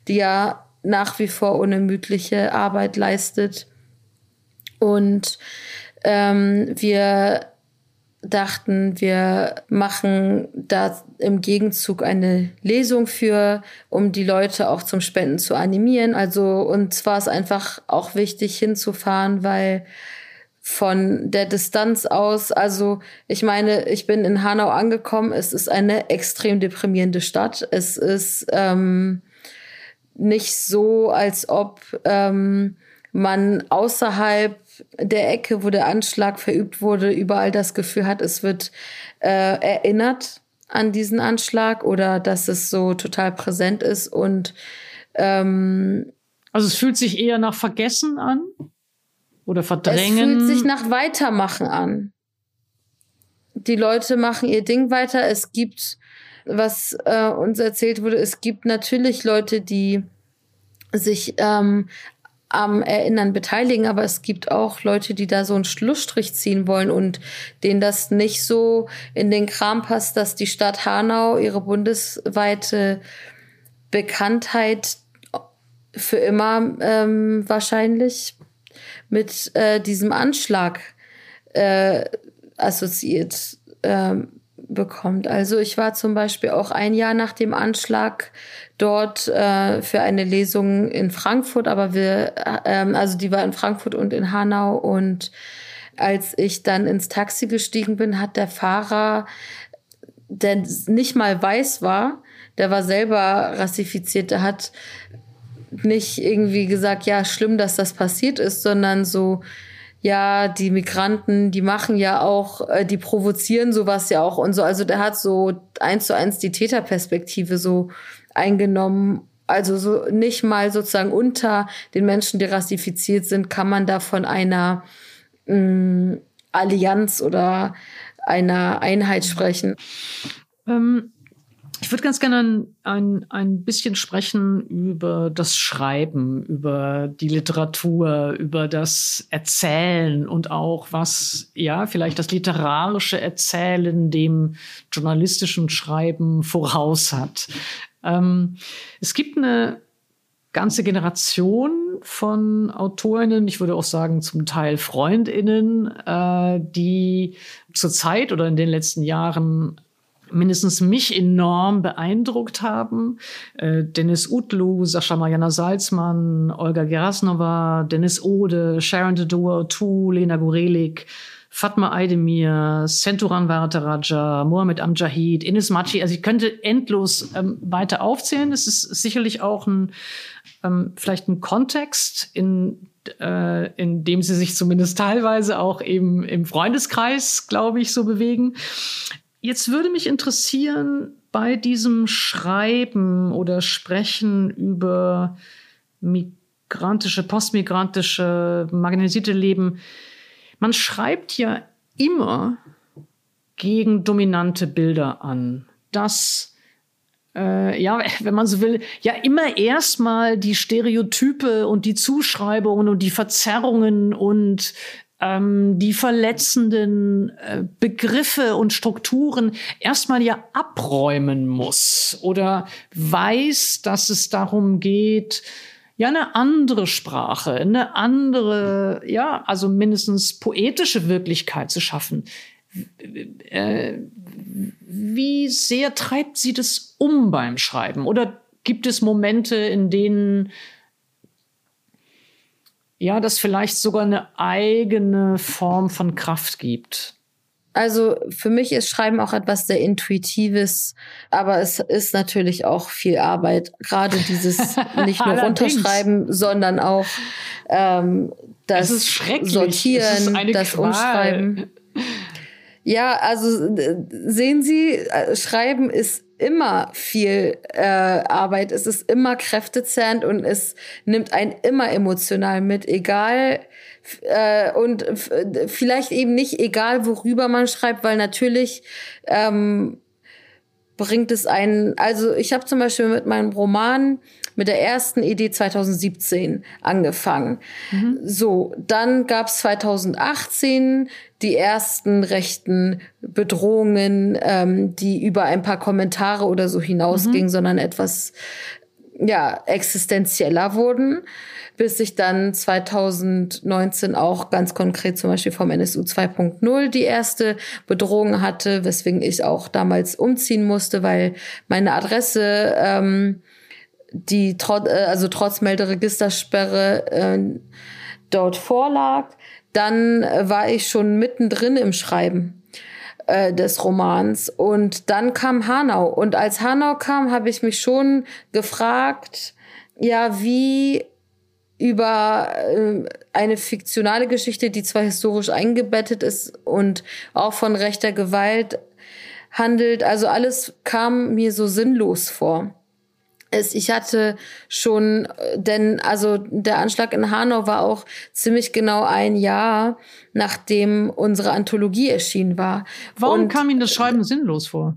die ja nach wie vor unermüdliche Arbeit leistet. Und ähm, wir dachten, wir machen da im Gegenzug eine Lesung für, um die Leute auch zum Spenden zu animieren. Also uns war es einfach auch wichtig hinzufahren, weil von der Distanz aus, also ich meine, ich bin in Hanau angekommen, es ist eine extrem deprimierende Stadt. Es ist ähm, nicht so, als ob ähm, man außerhalb der Ecke, wo der Anschlag verübt wurde, überall das Gefühl hat, es wird äh, erinnert an diesen Anschlag oder dass es so total präsent ist und ähm, also es fühlt sich eher nach Vergessen an oder Verdrängen. Es fühlt sich nach Weitermachen an. Die Leute machen ihr Ding weiter. Es gibt, was äh, uns erzählt wurde, es gibt natürlich Leute, die sich ähm, am Erinnern beteiligen, aber es gibt auch Leute, die da so einen Schlussstrich ziehen wollen und denen das nicht so in den Kram passt, dass die Stadt Hanau ihre bundesweite Bekanntheit für immer ähm, wahrscheinlich mit äh, diesem Anschlag äh, assoziiert. Ähm, bekommt. Also ich war zum Beispiel auch ein Jahr nach dem Anschlag dort äh, für eine Lesung in Frankfurt, aber wir, ähm, also die war in Frankfurt und in Hanau und als ich dann ins Taxi gestiegen bin, hat der Fahrer, der nicht mal weiß war, der war selber rassifiziert, der hat nicht irgendwie gesagt, ja, schlimm, dass das passiert ist, sondern so, ja, die Migranten, die machen ja auch, äh, die provozieren sowas ja auch und so. Also der hat so eins zu eins die Täterperspektive so eingenommen. Also so nicht mal sozusagen unter den Menschen, die rassifiziert sind, kann man da von einer mh, mm, Allianz oder einer Einheit sprechen. Ähm, ich würde ganz gerne ein, ein bisschen sprechen über das Schreiben, über die Literatur, über das Erzählen und auch was, ja, vielleicht das literarische Erzählen dem journalistischen Schreiben voraus hat. Ähm, es gibt eine ganze Generation von Autorinnen, ich würde auch sagen zum Teil Freundinnen, äh, die zurzeit oder in den letzten Jahren mindestens mich enorm beeindruckt haben. Äh, Dennis Utlu, Sascha Mariana Salzmann, Olga Gerasnova, Dennis Ode, Sharon Dedua, Tu, Lena Gorelik, Fatma Aydemir, Senturan Varataraja, Mohamed Amjahid, Ines Machi. Also ich könnte endlos ähm, weiter aufzählen. Es ist sicherlich auch ein, ähm, vielleicht ein Kontext, in, äh, in dem sie sich zumindest teilweise auch eben im Freundeskreis, glaube ich, so bewegen. Jetzt würde mich interessieren, bei diesem Schreiben oder Sprechen über migrantische, postmigrantische, marginalisierte Leben, man schreibt ja immer gegen dominante Bilder an. Das, äh, ja, wenn man so will, ja immer erstmal die Stereotype und die Zuschreibungen und die Verzerrungen und ähm, die verletzenden äh, Begriffe und Strukturen erstmal ja abräumen muss oder weiß, dass es darum geht, ja eine andere Sprache, eine andere, ja, also mindestens poetische Wirklichkeit zu schaffen. Äh, wie sehr treibt sie das um beim Schreiben? Oder gibt es Momente, in denen ja, das vielleicht sogar eine eigene Form von Kraft gibt. Also für mich ist Schreiben auch etwas sehr Intuitives, aber es ist natürlich auch viel Arbeit. Gerade dieses nicht nur runterschreiben, sondern auch ähm, das Sortieren, das Qual. Umschreiben. Ja, also sehen Sie, äh, Schreiben ist immer viel äh, Arbeit, es ist immer kräftezerrend und es nimmt einen immer emotional mit, egal äh, und vielleicht eben nicht egal, worüber man schreibt, weil natürlich ähm, bringt es einen, also ich habe zum Beispiel mit meinem Roman mit der ersten Idee 2017 angefangen. Mhm. So, dann gab's 2018 die ersten rechten Bedrohungen, ähm, die über ein paar Kommentare oder so hinausgingen, mhm. sondern etwas ja existenzieller wurden, bis ich dann 2019 auch ganz konkret zum Beispiel vom NSU 2.0 die erste Bedrohung hatte, weswegen ich auch damals umziehen musste, weil meine Adresse ähm, die trotz äh, also trotz Melderegistersperre äh, dort vorlag. Dann äh, war ich schon mittendrin im Schreiben äh, des Romans. Und dann kam Hanau. Und als Hanau kam, habe ich mich schon gefragt, ja, wie über äh, eine fiktionale Geschichte, die zwar historisch eingebettet ist und auch von rechter Gewalt handelt, also alles kam mir so sinnlos vor ist, ich hatte schon, denn also der Anschlag in Hanau war auch ziemlich genau ein Jahr, nachdem unsere Anthologie erschienen war. Warum Und, kam Ihnen das Schreiben sinnlos vor?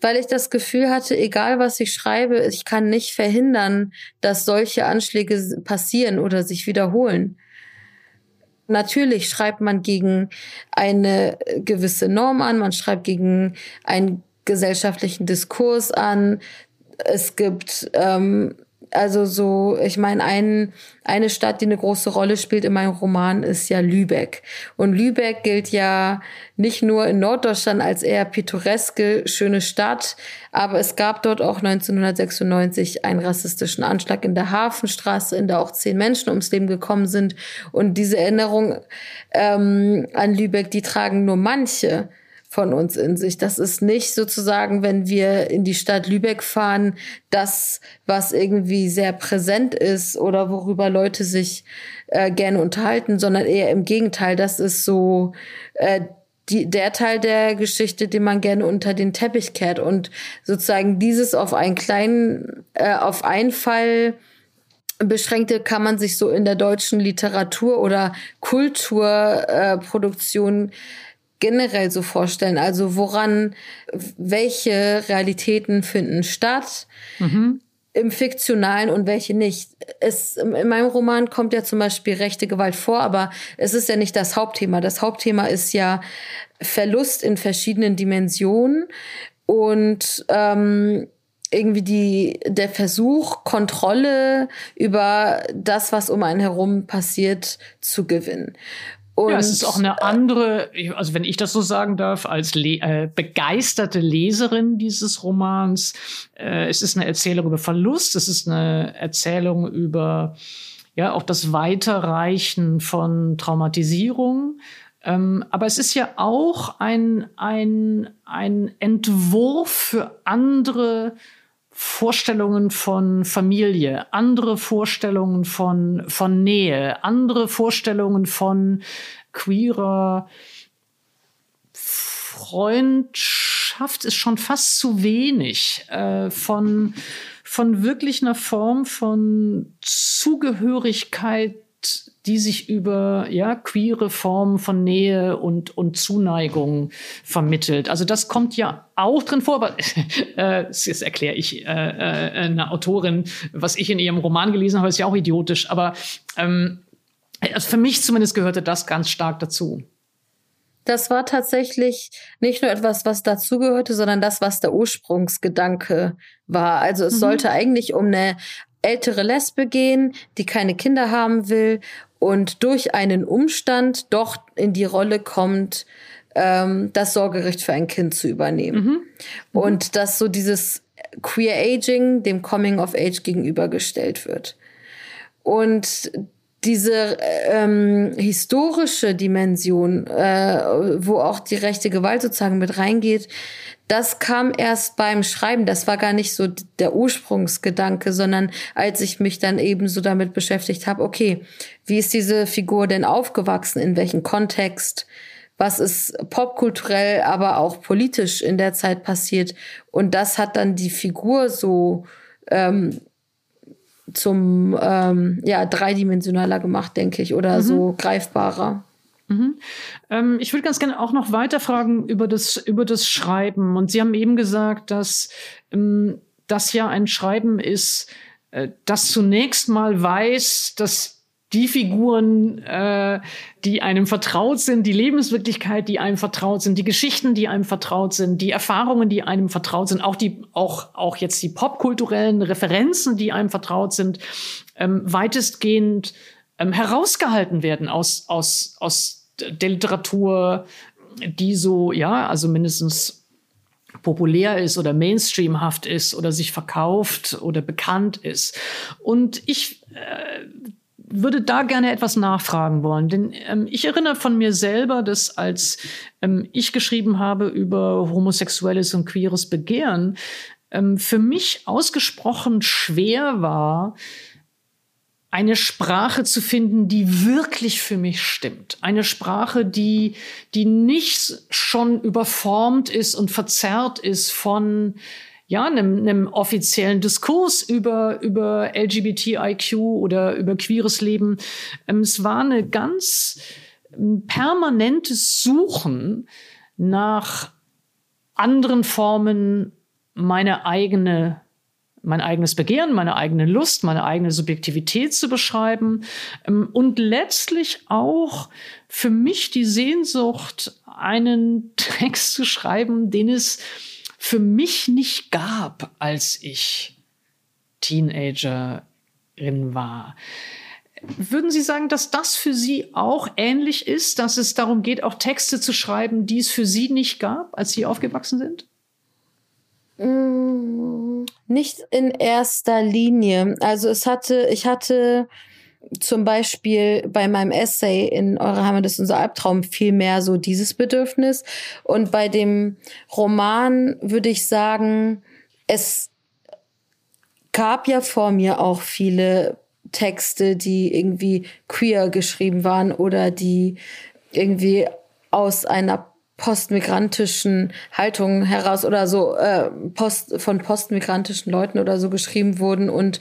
weil ich das Gefühl hatte, egal was ich schreibe, ich kann nicht verhindern, dass solche Anschläge passieren oder sich wiederholen. Natürlich schreibt man gegen eine gewisse Norm an, man schreibt gegen einen gesellschaftlichen Diskurs an. Es gibt ähm, also so, ich meine, ein, eine Stadt, die eine große Rolle spielt in meinem Roman, ist ja Lübeck. Und Lübeck gilt ja nicht nur in Norddeutschland als eher pittoreske, schöne Stadt, aber es gab dort auch 1996 einen rassistischen Anschlag in der Hafenstraße, in der auch zehn Menschen ums Leben gekommen sind. Und diese Erinnerung ähm, an Lübeck, die tragen nur manche von uns in sich. Das ist nicht sozusagen, wenn wir in die Stadt Lübeck fahren, das, was irgendwie sehr präsent ist oder worüber Leute sich äh, gerne unterhalten, sondern eher im Gegenteil. Das ist so äh, die, der Teil der Geschichte, den man gerne unter den Teppich kehrt und sozusagen dieses auf einen kleinen, äh, auf einen Fall beschränkte kann man sich so in der deutschen Literatur oder Kulturproduktion äh, generell so vorstellen? Also woran, welche Realitäten finden statt? Mhm. Im Fiktionalen und welche nicht. Es, in meinem Roman kommt ja zum Beispiel rechte Gewalt vor, aber es ist ja nicht das Hauptthema. Das Hauptthema ist ja Verlust in verschiedenen Dimensionen und ähm, irgendwie die, der Versuch, Kontrolle über das, was um einen herum passiert, zu gewinnen. Und ja, es ist auch eine andere, also wenn ich das so sagen darf, als Le äh, begeisterte Leserin dieses Romans, äh, es ist eine Erzählung über Verlust, es ist eine Erzählung über ja auch das Weiterreichen von Traumatisierung. Ähm, aber es ist ja auch ein, ein, ein Entwurf für andere Vorstellungen von Familie, andere Vorstellungen von, von Nähe, andere Vorstellungen von queerer Freundschaft ist schon fast zu wenig, äh, von, von wirklich einer Form von Zugehörigkeit die sich über ja, queere Formen von Nähe und, und Zuneigung vermittelt. Also das kommt ja auch drin vor, aber äh, das erkläre ich äh, äh, einer Autorin, was ich in ihrem Roman gelesen habe, ist ja auch idiotisch, aber ähm, also für mich zumindest gehörte das ganz stark dazu. Das war tatsächlich nicht nur etwas, was dazugehörte, sondern das, was der Ursprungsgedanke war. Also es mhm. sollte eigentlich um eine ältere Lesbe gehen, die keine Kinder haben will und durch einen Umstand doch in die Rolle kommt, ähm, das Sorgerecht für ein Kind zu übernehmen. Mhm. Mhm. Und dass so dieses Queer Aging dem Coming of Age gegenübergestellt wird. Und diese ähm, historische Dimension, äh, wo auch die rechte Gewalt sozusagen mit reingeht, das kam erst beim Schreiben. Das war gar nicht so der Ursprungsgedanke, sondern als ich mich dann eben so damit beschäftigt habe, okay, wie ist diese Figur denn aufgewachsen? In welchem Kontext? Was ist popkulturell, aber auch politisch in der Zeit passiert? Und das hat dann die Figur so ähm, zum ähm, ja dreidimensionaler gemacht, denke ich, oder mhm. so greifbarer. Mhm. Ähm, ich würde ganz gerne auch noch weiterfragen über das, über das Schreiben. Und Sie haben eben gesagt, dass ähm, das ja ein Schreiben ist, äh, das zunächst mal weiß, dass die Figuren, äh, die einem vertraut sind, die Lebenswirklichkeit, die einem vertraut sind, die Geschichten, die einem vertraut sind, die Erfahrungen, die einem vertraut sind, auch die, auch, auch jetzt die popkulturellen Referenzen, die einem vertraut sind, ähm, weitestgehend ähm, herausgehalten werden aus, aus, aus der Literatur, die so, ja, also mindestens populär ist oder mainstreamhaft ist oder sich verkauft oder bekannt ist. Und ich äh, würde da gerne etwas nachfragen wollen, denn ähm, ich erinnere von mir selber, dass als ähm, ich geschrieben habe über homosexuelles und queeres Begehren, ähm, für mich ausgesprochen schwer war, eine Sprache zu finden, die wirklich für mich stimmt. Eine Sprache, die, die nicht schon überformt ist und verzerrt ist von ja, einem, einem offiziellen Diskurs über, über LGBTIQ oder über queeres Leben. Ähm, es war eine ganz ähm, permanentes Suchen nach anderen Formen meine eigene mein eigenes Begehren, meine eigene Lust, meine eigene Subjektivität zu beschreiben ähm, und letztlich auch für mich die Sehnsucht, einen Text zu schreiben, den es für mich nicht gab, als ich Teenagerin war. Würden Sie sagen, dass das für Sie auch ähnlich ist, dass es darum geht, auch Texte zu schreiben, die es für Sie nicht gab, als Sie aufgewachsen sind? Mm, nicht in erster Linie. Also es hatte, ich hatte zum Beispiel bei meinem Essay in Eure Heimat ist unser Albtraum viel mehr so dieses Bedürfnis. Und bei dem Roman würde ich sagen, es gab ja vor mir auch viele Texte, die irgendwie queer geschrieben waren oder die irgendwie aus einer postmigrantischen Haltung heraus oder so äh, post, von postmigrantischen Leuten oder so geschrieben wurden und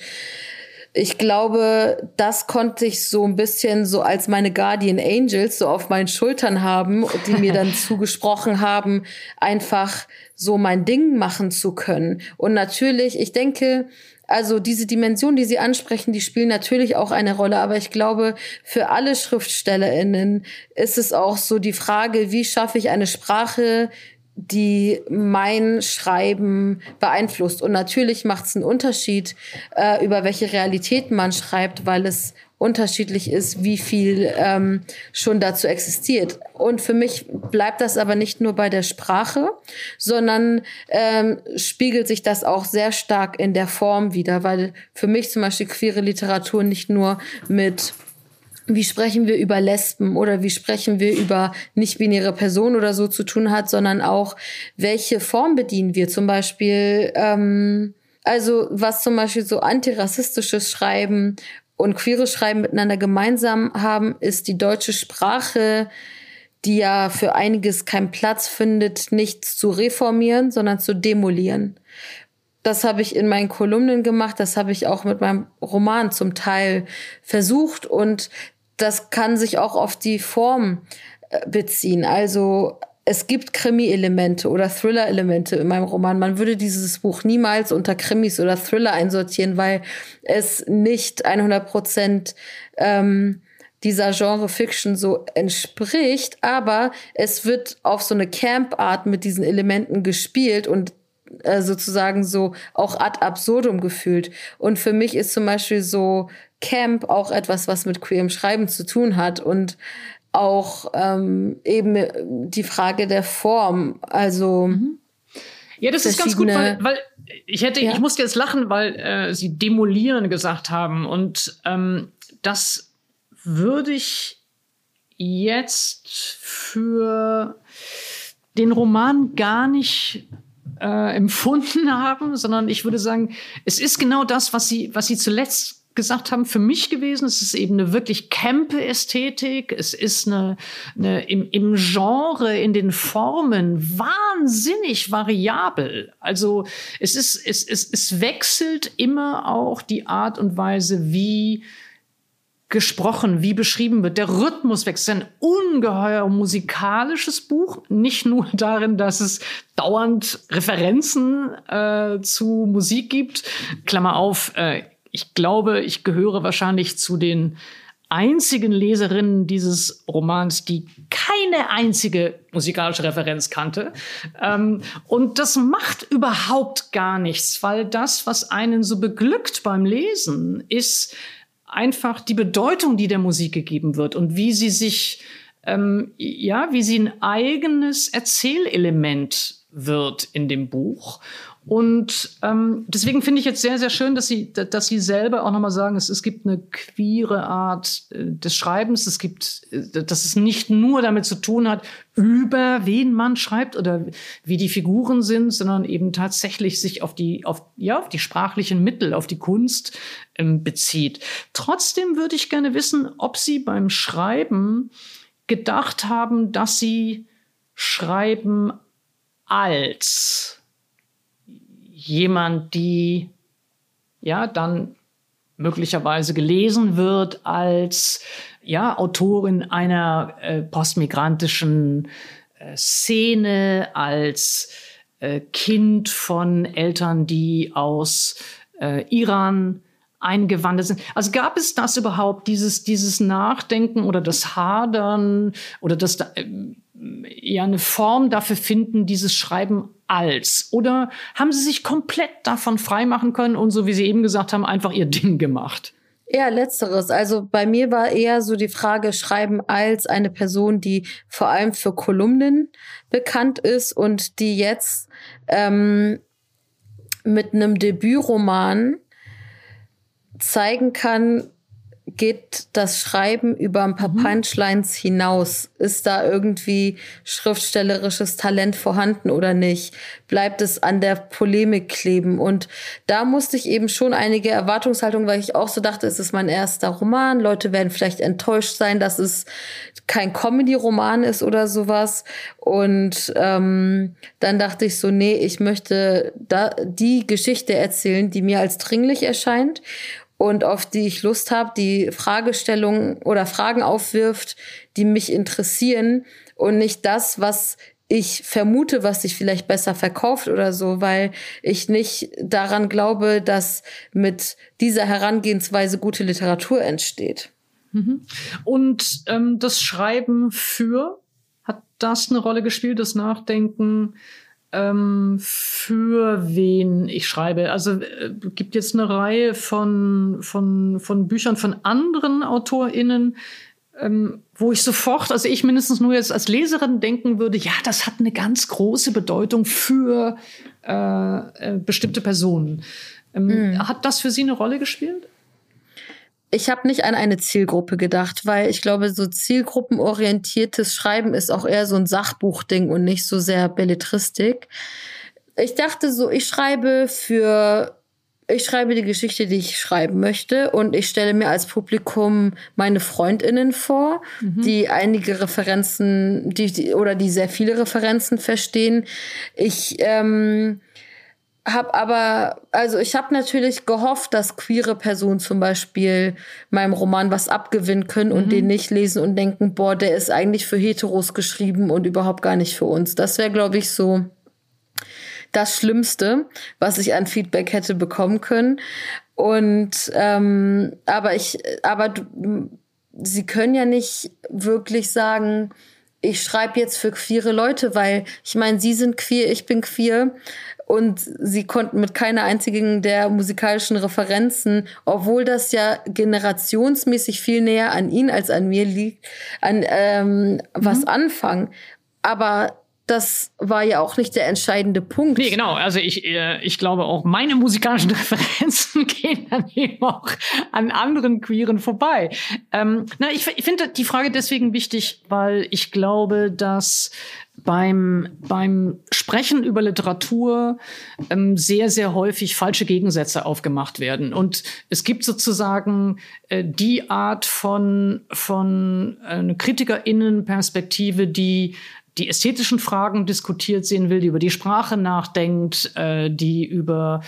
ich glaube, das konnte ich so ein bisschen so als meine Guardian Angels so auf meinen Schultern haben, die mir dann zugesprochen haben, einfach so mein Ding machen zu können. Und natürlich, ich denke, also diese Dimension, die Sie ansprechen, die spielen natürlich auch eine Rolle, aber ich glaube, für alle Schriftstellerinnen ist es auch so die Frage, wie schaffe ich eine Sprache, die mein Schreiben beeinflusst. Und natürlich macht es einen Unterschied, äh, über welche Realitäten man schreibt, weil es unterschiedlich ist, wie viel ähm, schon dazu existiert. Und für mich bleibt das aber nicht nur bei der Sprache, sondern ähm, spiegelt sich das auch sehr stark in der Form wieder, weil für mich zum Beispiel queere Literatur nicht nur mit wie sprechen wir über Lesben oder wie sprechen wir über nicht-binäre Personen oder so zu tun hat, sondern auch, welche Form bedienen wir. Zum Beispiel, ähm, also was zum Beispiel so antirassistisches Schreiben und queere Schreiben miteinander gemeinsam haben, ist die deutsche Sprache, die ja für einiges keinen Platz findet, nichts zu reformieren, sondern zu demolieren. Das habe ich in meinen Kolumnen gemacht, das habe ich auch mit meinem Roman zum Teil versucht und das kann sich auch auf die Form äh, beziehen. Also es gibt Krimi-Elemente oder Thriller-Elemente in meinem Roman. Man würde dieses Buch niemals unter Krimis oder Thriller einsortieren, weil es nicht 100 Prozent ähm, dieser Genre Fiction so entspricht. Aber es wird auf so eine Camp-Art mit diesen Elementen gespielt und äh, sozusagen so auch ad absurdum gefühlt. Und für mich ist zum Beispiel so Camp auch etwas, was mit queerem Schreiben zu tun hat und auch ähm, eben die Frage der Form. Also mhm. ja, das ist ganz gut, weil, weil ich hätte, ja. ich musste jetzt lachen, weil äh, sie demolieren gesagt haben und ähm, das würde ich jetzt für den Roman gar nicht äh, empfunden haben, sondern ich würde sagen, es ist genau das, was sie, was sie zuletzt gesagt haben, für mich gewesen. Es ist eben eine wirklich Campe-Ästhetik. Es ist eine, eine im, im Genre, in den Formen wahnsinnig variabel. Also es ist, es, es, es wechselt immer auch die Art und Weise, wie gesprochen, wie beschrieben wird. Der Rhythmus wechselt. Ein ungeheuer musikalisches Buch. Nicht nur darin, dass es dauernd Referenzen äh, zu Musik gibt. Klammer auf, äh, ich glaube, ich gehöre wahrscheinlich zu den einzigen Leserinnen dieses Romans, die keine einzige musikalische Referenz kannte. Ähm, und das macht überhaupt gar nichts, weil das, was einen so beglückt beim Lesen, ist einfach die Bedeutung, die der Musik gegeben wird und wie sie sich, ähm, ja, wie sie ein eigenes Erzählelement wird in dem Buch. Und ähm, deswegen finde ich jetzt sehr, sehr schön, dass Sie, dass Sie selber auch nochmal sagen, es, es gibt eine queere Art äh, des Schreibens. Es gibt, äh, dass es nicht nur damit zu tun hat, über wen man schreibt oder wie die Figuren sind, sondern eben tatsächlich sich auf die, auf, ja, auf die sprachlichen Mittel, auf die Kunst ähm, bezieht. Trotzdem würde ich gerne wissen, ob Sie beim Schreiben gedacht haben, dass Sie schreiben als jemand, die ja dann möglicherweise gelesen wird als ja Autorin einer äh, postmigrantischen äh, Szene, als äh, Kind von Eltern, die aus äh, Iran eingewandert sind. Also gab es das überhaupt, dieses, dieses Nachdenken oder das Hadern oder das ja eine Form dafür finden, dieses Schreiben als? Oder haben Sie sich komplett davon freimachen können und so wie Sie eben gesagt haben, einfach Ihr Ding gemacht? Eher letzteres. Also bei mir war eher so die Frage, schreiben als eine Person, die vor allem für Kolumnen bekannt ist und die jetzt ähm, mit einem Debütroman zeigen kann, geht das Schreiben über ein paar mhm. Punchlines hinaus? Ist da irgendwie schriftstellerisches Talent vorhanden oder nicht? Bleibt es an der Polemik kleben? Und da musste ich eben schon einige Erwartungshaltungen, weil ich auch so dachte, es ist mein erster Roman. Leute werden vielleicht enttäuscht sein, dass es kein Comedy-Roman ist oder sowas. Und ähm, dann dachte ich so, nee, ich möchte da die Geschichte erzählen, die mir als dringlich erscheint und auf die ich Lust habe, die Fragestellungen oder Fragen aufwirft, die mich interessieren und nicht das, was ich vermute, was sich vielleicht besser verkauft oder so, weil ich nicht daran glaube, dass mit dieser Herangehensweise gute Literatur entsteht. Mhm. Und ähm, das Schreiben für, hat das eine Rolle gespielt, das Nachdenken? Ähm, für wen ich schreibe. Also äh, gibt jetzt eine Reihe von, von, von Büchern von anderen AutorInnen, ähm, wo ich sofort, also ich mindestens nur jetzt als Leserin denken würde, ja, das hat eine ganz große Bedeutung für äh, äh, bestimmte Personen. Ähm, mm. Hat das für Sie eine Rolle gespielt? Ich habe nicht an eine Zielgruppe gedacht, weil ich glaube, so zielgruppenorientiertes Schreiben ist auch eher so ein Sachbuchding und nicht so sehr Belletristik. Ich dachte so, ich schreibe für ich schreibe die Geschichte, die ich schreiben möchte und ich stelle mir als Publikum meine Freundinnen vor, mhm. die einige Referenzen, die, die oder die sehr viele Referenzen verstehen. Ich ähm, habe aber, also ich habe natürlich gehofft, dass queere Personen zum Beispiel meinem Roman was abgewinnen können und mhm. den nicht lesen und denken, boah, der ist eigentlich für Heteros geschrieben und überhaupt gar nicht für uns. Das wäre, glaube ich, so das Schlimmste, was ich an Feedback hätte bekommen können. Und ähm, aber ich, aber du, sie können ja nicht wirklich sagen, ich schreibe jetzt für queere Leute, weil ich meine, sie sind queer, ich bin queer und sie konnten mit keiner einzigen der musikalischen Referenzen, obwohl das ja generationsmäßig viel näher an ihn als an mir liegt, an ähm, mhm. was anfangen. Aber das war ja auch nicht der entscheidende Punkt. Nee, genau. Also ich, äh, ich glaube auch, meine musikalischen Referenzen gehen dann eben auch an anderen Queeren vorbei. Ähm, na, ich, ich finde die Frage deswegen wichtig, weil ich glaube, dass beim, beim Sprechen über Literatur ähm, sehr, sehr häufig falsche Gegensätze aufgemacht werden. Und es gibt sozusagen äh, die Art von, von äh, KritikerInnenperspektive, die die ästhetischen Fragen diskutiert sehen will, die über die Sprache nachdenkt, äh, die über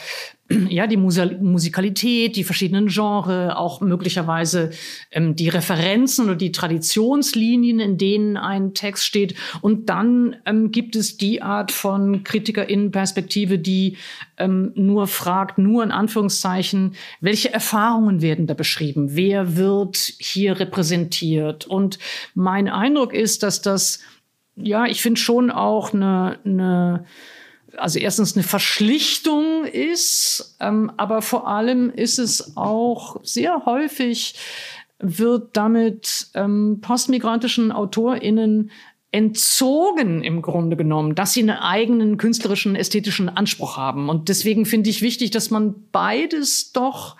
ja die Musikalität, die verschiedenen Genres, auch möglicherweise ähm, die Referenzen oder die Traditionslinien, in denen ein Text steht. Und dann ähm, gibt es die Art von KritikerInnenperspektive, die ähm, nur fragt, nur in Anführungszeichen, welche Erfahrungen werden da beschrieben? Wer wird hier repräsentiert? Und mein Eindruck ist, dass das ja, ich finde schon auch eine, eine also erstens eine Verschlichtung ist, ähm, aber vor allem ist es auch sehr häufig wird damit ähm, postmigrantischen AutorInnen entzogen im Grunde genommen, dass sie einen eigenen künstlerischen, ästhetischen Anspruch haben. Und deswegen finde ich wichtig, dass man beides doch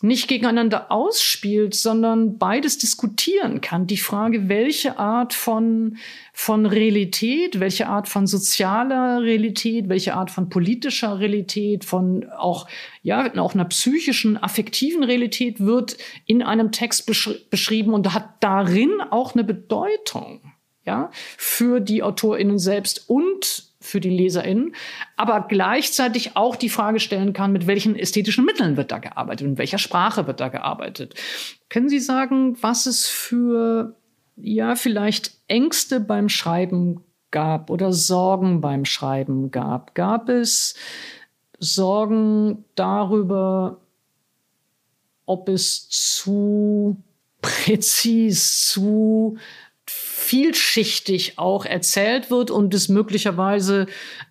nicht gegeneinander ausspielt, sondern beides diskutieren kann. Die Frage, welche Art von, von Realität, welche Art von sozialer Realität, welche Art von politischer Realität, von auch, ja, auch einer psychischen, affektiven Realität wird in einem Text besch beschrieben und hat darin auch eine Bedeutung, ja, für die AutorInnen selbst und für die LeserInnen, aber gleichzeitig auch die Frage stellen kann, mit welchen ästhetischen Mitteln wird da gearbeitet, in welcher Sprache wird da gearbeitet. Können Sie sagen, was es für, ja, vielleicht Ängste beim Schreiben gab oder Sorgen beim Schreiben gab? Gab es Sorgen darüber, ob es zu präzis, zu vielschichtig auch erzählt wird und es möglicherweise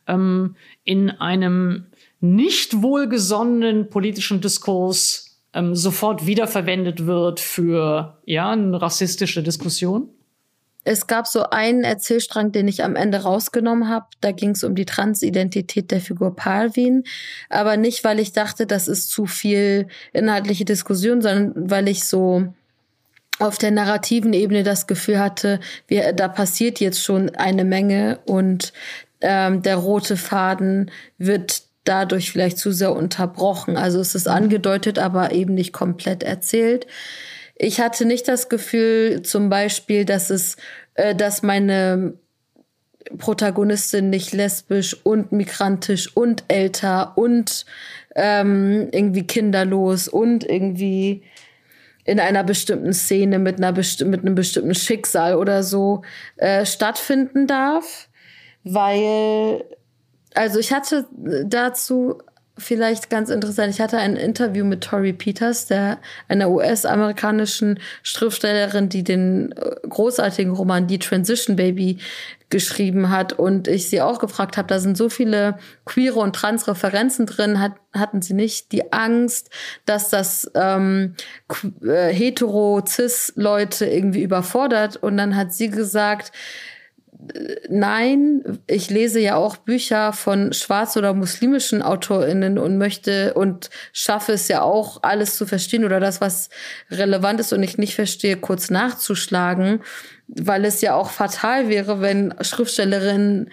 ähm, in einem nicht wohlgesonnenen politischen Diskurs ähm, sofort wiederverwendet wird für ja eine rassistische Diskussion? Es gab so einen Erzählstrang, den ich am Ende rausgenommen habe. Da ging es um die Transidentität der Figur Parvin. Aber nicht, weil ich dachte, das ist zu viel inhaltliche Diskussion, sondern weil ich so auf der narrativen Ebene das Gefühl hatte, wir, da passiert jetzt schon eine Menge und ähm, der rote Faden wird dadurch vielleicht zu sehr unterbrochen. Also es ist angedeutet, aber eben nicht komplett erzählt. Ich hatte nicht das Gefühl, zum Beispiel, dass es, äh, dass meine Protagonistin nicht lesbisch und migrantisch und älter und ähm, irgendwie kinderlos und irgendwie in einer bestimmten Szene mit einer besti mit einem bestimmten Schicksal oder so äh, stattfinden darf, weil also ich hatte dazu vielleicht ganz interessant. Ich hatte ein Interview mit Tori Peters, der einer US-amerikanischen Schriftstellerin, die den äh, großartigen Roman Die Transition Baby geschrieben hat. Und ich sie auch gefragt habe, da sind so viele queere und trans Referenzen drin, hat, hatten sie nicht die Angst, dass das ähm, äh, hetero cis Leute irgendwie überfordert? Und dann hat sie gesagt, nein, ich lese ja auch Bücher von schwarz- oder muslimischen AutorInnen und möchte und schaffe es ja auch, alles zu verstehen oder das, was relevant ist und ich nicht verstehe, kurz nachzuschlagen, weil es ja auch fatal wäre, wenn Schriftstellerinnen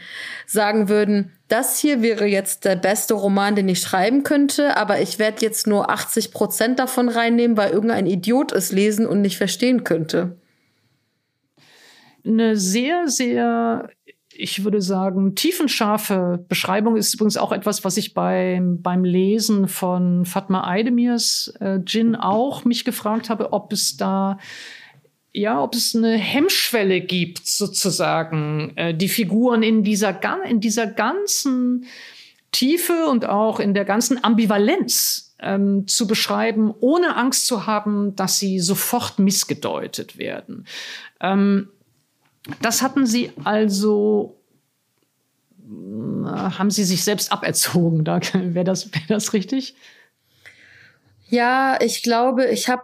sagen würden, das hier wäre jetzt der beste Roman, den ich schreiben könnte, aber ich werde jetzt nur 80 Prozent davon reinnehmen, weil irgendein Idiot es lesen und nicht verstehen könnte eine sehr, sehr, ich würde sagen, tiefenscharfe Beschreibung ist übrigens auch etwas, was ich beim, beim Lesen von Fatma Aydemirs äh, Gin auch mich gefragt habe, ob es da ja, ob es eine Hemmschwelle gibt, sozusagen, äh, die Figuren in dieser, in dieser ganzen Tiefe und auch in der ganzen Ambivalenz ähm, zu beschreiben, ohne Angst zu haben, dass sie sofort missgedeutet werden. Ähm, das hatten Sie also, haben Sie sich selbst aberzogen? Wäre das, wär das richtig? Ja, ich glaube, ich habe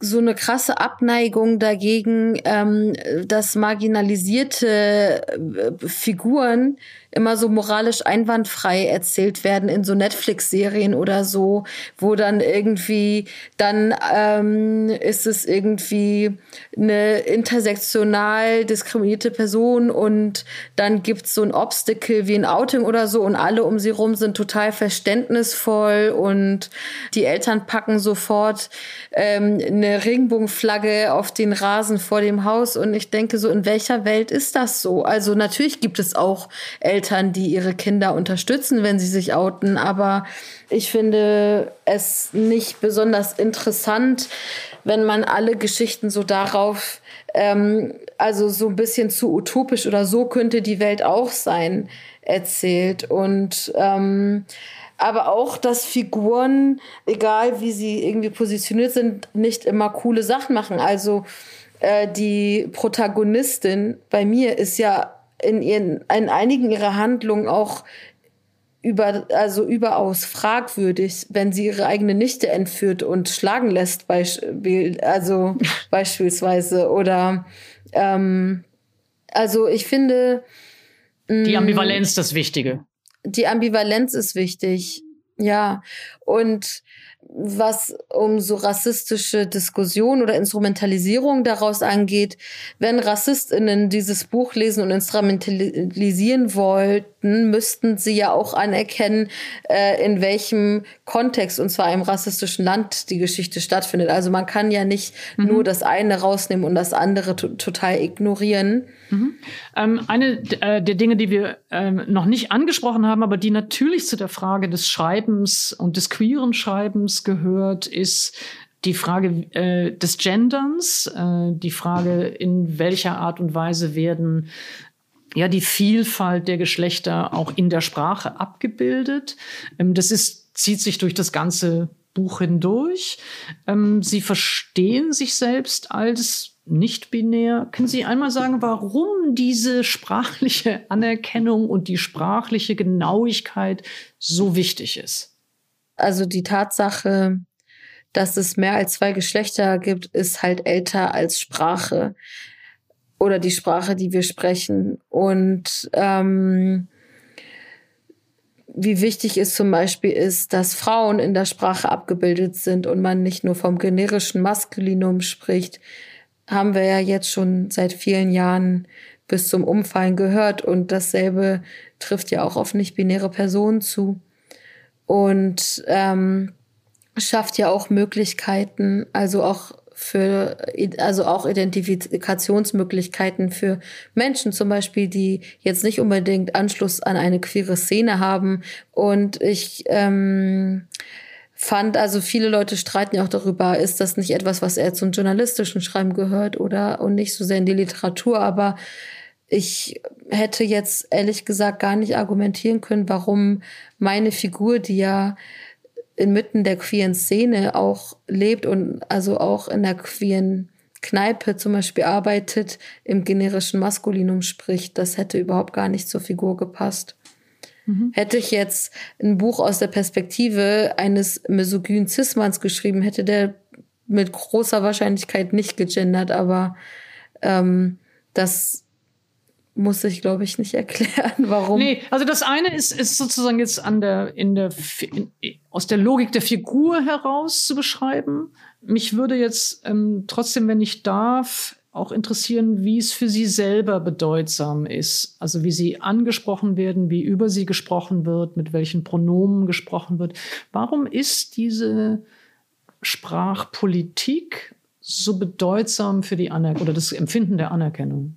so eine krasse Abneigung dagegen, ähm, dass marginalisierte äh, Figuren immer so moralisch einwandfrei erzählt werden in so Netflix-Serien oder so, wo dann irgendwie, dann ähm, ist es irgendwie eine intersektional diskriminierte Person und dann gibt's so ein Obstacle wie ein Outing oder so und alle um sie rum sind total verständnisvoll und die Eltern packen sofort ähm, eine Regenbogenflagge auf den Rasen vor dem Haus und ich denke so, in welcher Welt ist das so? Also natürlich gibt es auch Eltern, Eltern, die ihre Kinder unterstützen, wenn sie sich outen. Aber ich finde es nicht besonders interessant, wenn man alle Geschichten so darauf, ähm, also so ein bisschen zu utopisch oder so könnte die Welt auch sein, erzählt. Und ähm, aber auch, dass Figuren, egal wie sie irgendwie positioniert sind, nicht immer coole Sachen machen. Also äh, die Protagonistin bei mir ist ja in ihren, in einigen ihrer Handlungen auch über, also überaus fragwürdig, wenn sie ihre eigene Nichte entführt und schlagen lässt, also beispielsweise. Oder ähm, also ich finde. Die mm, Ambivalenz das Wichtige. Die Ambivalenz ist wichtig, ja. Und was um so rassistische Diskussion oder Instrumentalisierung daraus angeht, wenn Rassistinnen dieses Buch lesen und instrumentalisieren wollten, müssten sie ja auch anerkennen, äh, in welchem Kontext, und zwar im rassistischen Land, die Geschichte stattfindet. Also man kann ja nicht mhm. nur das eine rausnehmen und das andere total ignorieren. Mhm. Ähm, eine äh, der Dinge, die wir ähm, noch nicht angesprochen haben, aber die natürlich zu der Frage des Schreibens und des queeren Schreibens gehört, ist die Frage äh, des Genderns, äh, die Frage, in welcher Art und Weise werden ja die Vielfalt der Geschlechter auch in der Sprache abgebildet. Ähm, das ist, zieht sich durch das ganze Buch hindurch. Ähm, sie verstehen sich selbst als nicht binär. Können Sie einmal sagen, warum diese sprachliche Anerkennung und die sprachliche Genauigkeit so wichtig ist? Also die Tatsache, dass es mehr als zwei Geschlechter gibt, ist halt älter als Sprache oder die Sprache, die wir sprechen. Und ähm, wie wichtig es zum Beispiel ist, dass Frauen in der Sprache abgebildet sind und man nicht nur vom generischen Maskulinum spricht, haben wir ja jetzt schon seit vielen Jahren bis zum Umfallen gehört und dasselbe trifft ja auch auf nicht-binäre Personen zu und ähm, schafft ja auch Möglichkeiten, also auch für, also auch Identifikationsmöglichkeiten für Menschen zum Beispiel, die jetzt nicht unbedingt Anschluss an eine queere Szene haben. Und ich ähm, fand, also viele Leute streiten ja auch darüber, ist das nicht etwas, was eher zum journalistischen Schreiben gehört oder und nicht so sehr in die Literatur, aber ich hätte jetzt ehrlich gesagt gar nicht argumentieren können, warum meine Figur, die ja inmitten der queeren Szene auch lebt und also auch in der queeren Kneipe zum Beispiel arbeitet, im generischen Maskulinum spricht, das hätte überhaupt gar nicht zur Figur gepasst. Mhm. Hätte ich jetzt ein Buch aus der Perspektive eines misogynen Cis-Manns geschrieben, hätte der mit großer Wahrscheinlichkeit nicht gegendert, aber ähm, das muss ich, glaube ich, nicht erklären, warum. Nee, also das eine ist, ist sozusagen jetzt an der, in der, in, aus der Logik der Figur heraus zu beschreiben. Mich würde jetzt ähm, trotzdem, wenn ich darf, auch interessieren, wie es für Sie selber bedeutsam ist. Also wie Sie angesprochen werden, wie über Sie gesprochen wird, mit welchen Pronomen gesprochen wird. Warum ist diese Sprachpolitik so bedeutsam für die Anerkennung oder das Empfinden der Anerkennung?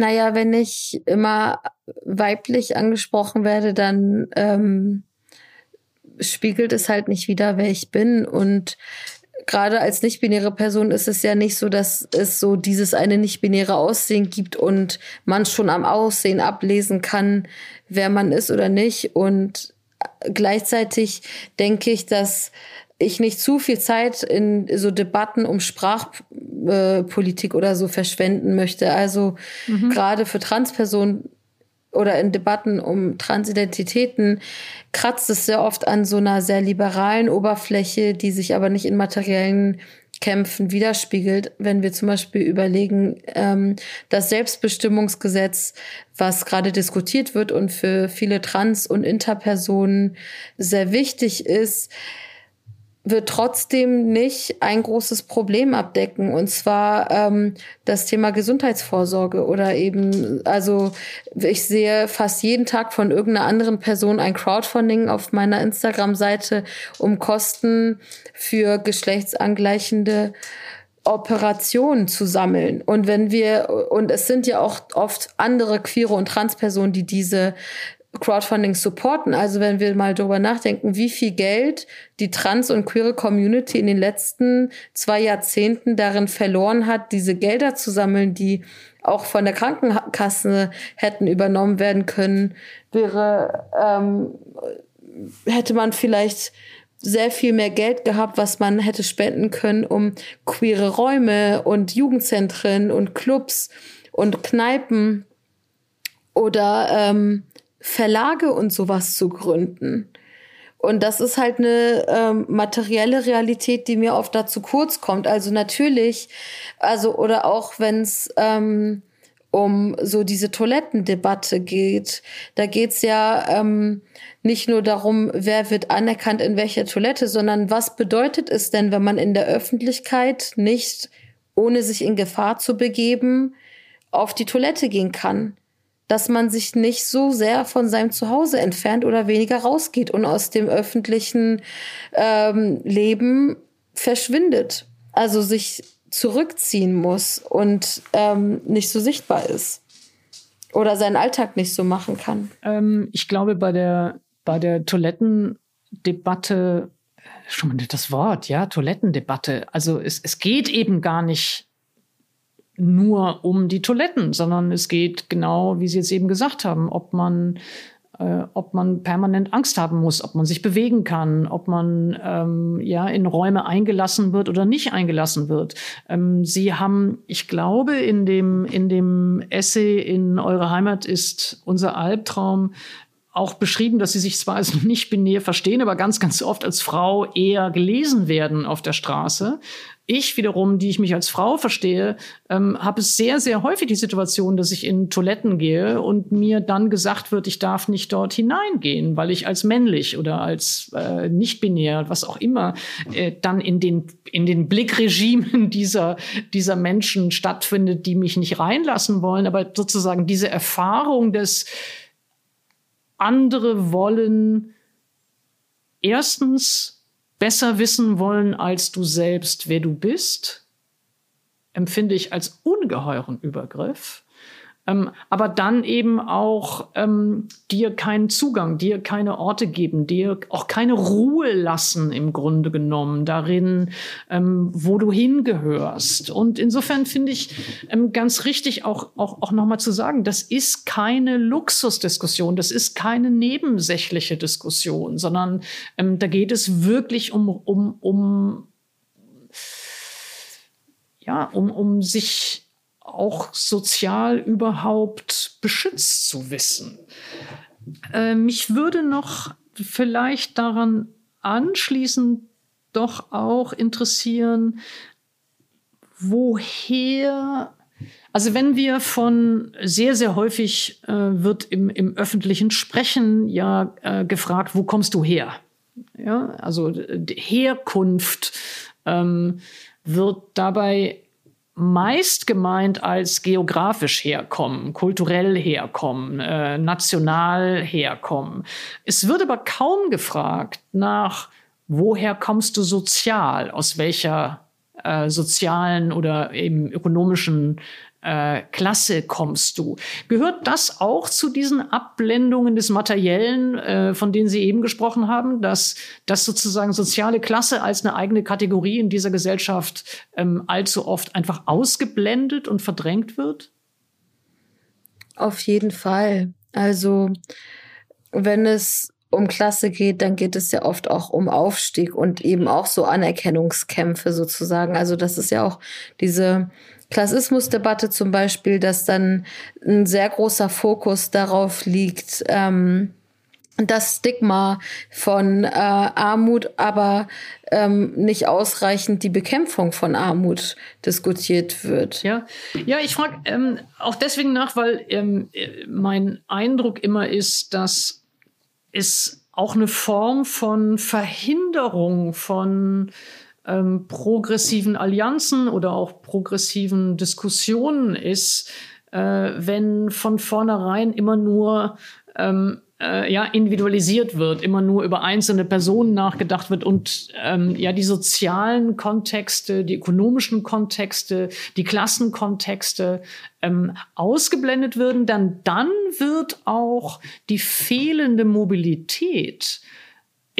Naja, wenn ich immer weiblich angesprochen werde, dann ähm, spiegelt es halt nicht wieder, wer ich bin. Und gerade als nicht-binäre Person ist es ja nicht so, dass es so dieses eine nicht-binäre Aussehen gibt und man schon am Aussehen ablesen kann, wer man ist oder nicht. Und gleichzeitig denke ich, dass ich nicht zu viel Zeit in so Debatten um Sprachpolitik äh, oder so verschwenden möchte. Also mhm. gerade für Transpersonen oder in Debatten um Transidentitäten kratzt es sehr oft an so einer sehr liberalen Oberfläche, die sich aber nicht in materiellen Kämpfen widerspiegelt, wenn wir zum Beispiel überlegen, ähm, das Selbstbestimmungsgesetz, was gerade diskutiert wird und für viele Trans- und Interpersonen sehr wichtig ist, wird trotzdem nicht ein großes Problem abdecken und zwar ähm, das Thema Gesundheitsvorsorge oder eben also ich sehe fast jeden Tag von irgendeiner anderen Person ein Crowdfunding auf meiner Instagram-Seite um Kosten für geschlechtsangleichende Operationen zu sammeln. Und wenn wir, und es sind ja auch oft andere queere und Transpersonen, die diese Crowdfunding supporten. Also wenn wir mal darüber nachdenken, wie viel Geld die trans- und queere Community in den letzten zwei Jahrzehnten darin verloren hat, diese Gelder zu sammeln, die auch von der Krankenkasse hätten übernommen werden können, wäre, ähm, hätte man vielleicht sehr viel mehr Geld gehabt, was man hätte spenden können, um queere Räume und Jugendzentren und Clubs und Kneipen oder ähm, Verlage und sowas zu gründen. Und das ist halt eine ähm, materielle Realität, die mir oft dazu kurz kommt. Also natürlich, also oder auch wenn es ähm, um so diese Toilettendebatte geht, da geht's ja ähm, nicht nur darum, wer wird anerkannt in welcher Toilette, sondern was bedeutet es denn, wenn man in der Öffentlichkeit nicht, ohne sich in Gefahr zu begeben, auf die Toilette gehen kann dass man sich nicht so sehr von seinem Zuhause entfernt oder weniger rausgeht und aus dem öffentlichen ähm, Leben verschwindet. Also sich zurückziehen muss und ähm, nicht so sichtbar ist. Oder seinen Alltag nicht so machen kann. Ähm, ich glaube, bei der, bei der Toilettendebatte, schon mal das Wort, ja, Toilettendebatte. Also es, es geht eben gar nicht nur um die Toiletten, sondern es geht genau, wie Sie jetzt eben gesagt haben, ob man äh, ob man permanent Angst haben muss, ob man sich bewegen kann, ob man ähm, ja in Räume eingelassen wird oder nicht eingelassen wird. Ähm, Sie haben, ich glaube, in dem in dem Essay in Eure Heimat ist unser Albtraum auch beschrieben, dass sie sich zwar als nicht binär verstehen, aber ganz, ganz oft als Frau eher gelesen werden auf der Straße. Ich wiederum, die ich mich als Frau verstehe, ähm, habe es sehr, sehr häufig die Situation, dass ich in Toiletten gehe und mir dann gesagt wird, ich darf nicht dort hineingehen, weil ich als männlich oder als äh, nicht binär, was auch immer, äh, dann in den in den Blickregimen dieser dieser Menschen stattfindet, die mich nicht reinlassen wollen. Aber sozusagen diese Erfahrung des andere wollen erstens besser wissen wollen als du selbst, wer du bist, empfinde ich als ungeheuren Übergriff ähm, aber dann eben auch ähm, dir keinen Zugang, dir keine Orte geben, dir auch keine Ruhe lassen im Grunde genommen darin, ähm, wo du hingehörst. Und insofern finde ich ähm, ganz richtig auch, auch, auch nochmal zu sagen, das ist keine Luxusdiskussion, das ist keine nebensächliche Diskussion, sondern ähm, da geht es wirklich um, um, um ja, um, um sich auch sozial überhaupt beschützt zu wissen. Äh, mich würde noch vielleicht daran anschließend doch auch interessieren, woher, also wenn wir von sehr, sehr häufig äh, wird im, im öffentlichen Sprechen ja äh, gefragt, wo kommst du her? Ja, also Herkunft ähm, wird dabei meist gemeint als geografisch herkommen, kulturell herkommen, äh, national herkommen. Es wird aber kaum gefragt nach, woher kommst du sozial, aus welcher äh, sozialen oder eben ökonomischen äh, Klasse kommst du. Gehört das auch zu diesen Abblendungen des Materiellen, äh, von denen Sie eben gesprochen haben, dass, dass sozusagen soziale Klasse als eine eigene Kategorie in dieser Gesellschaft ähm, allzu oft einfach ausgeblendet und verdrängt wird? Auf jeden Fall. Also wenn es um Klasse geht, dann geht es ja oft auch um Aufstieg und eben auch so Anerkennungskämpfe sozusagen. Also das ist ja auch diese Klassismusdebatte zum Beispiel, dass dann ein sehr großer Fokus darauf liegt, ähm, das Stigma von äh, Armut, aber ähm, nicht ausreichend die Bekämpfung von Armut diskutiert wird. Ja, ja ich frage ähm, auch deswegen nach, weil ähm, mein Eindruck immer ist, dass es auch eine Form von Verhinderung von ähm, progressiven Allianzen oder auch progressiven Diskussionen ist, äh, wenn von vornherein immer nur ähm, äh, ja, individualisiert wird, immer nur über einzelne Personen nachgedacht wird und ähm, ja die sozialen Kontexte, die ökonomischen Kontexte, die Klassenkontexte ähm, ausgeblendet würden, dann dann wird auch die fehlende Mobilität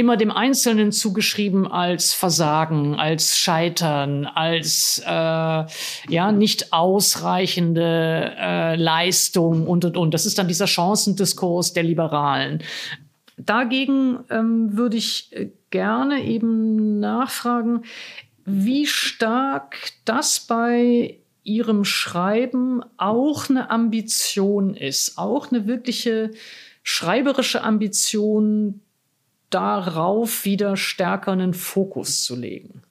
immer dem Einzelnen zugeschrieben als Versagen, als Scheitern, als äh, ja nicht ausreichende äh, Leistung und und und. Das ist dann dieser Chancendiskurs der Liberalen. Dagegen ähm, würde ich äh, gerne eben nachfragen, wie stark das bei Ihrem Schreiben auch eine Ambition ist, auch eine wirkliche schreiberische Ambition, darauf wieder stärker einen Fokus zu legen?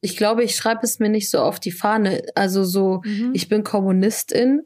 Ich glaube, ich schreibe es mir nicht so auf die Fahne. Also so, mhm. ich bin Kommunistin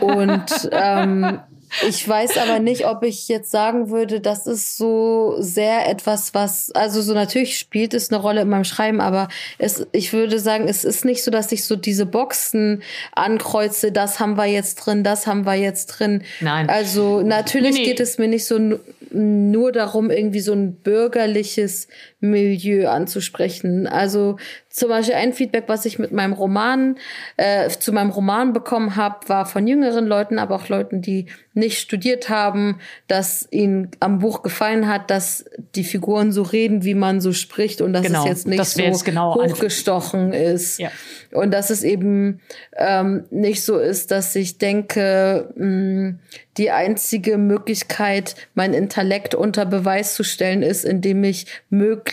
und ähm, ich weiß aber nicht, ob ich jetzt sagen würde, das ist so sehr etwas, was, also so natürlich spielt es eine Rolle in meinem Schreiben, aber es, ich würde sagen, es ist nicht so, dass ich so diese Boxen ankreuze, das haben wir jetzt drin, das haben wir jetzt drin. Nein. Also natürlich nee, nee. geht es mir nicht so nur darum, irgendwie so ein bürgerliches Milieu anzusprechen. Also zum Beispiel ein Feedback, was ich mit meinem Roman, äh, zu meinem Roman bekommen habe, war von jüngeren Leuten, aber auch Leuten, die nicht studiert haben, dass ihnen am Buch gefallen hat, dass die Figuren so reden, wie man so spricht und dass genau, es jetzt nicht so jetzt genau hochgestochen ist. Ja. Und dass es eben ähm, nicht so ist, dass ich denke, mh, hm, die einzige Möglichkeit, mein Intellekt unter Beweis zu stellen, ist, indem ich möglichst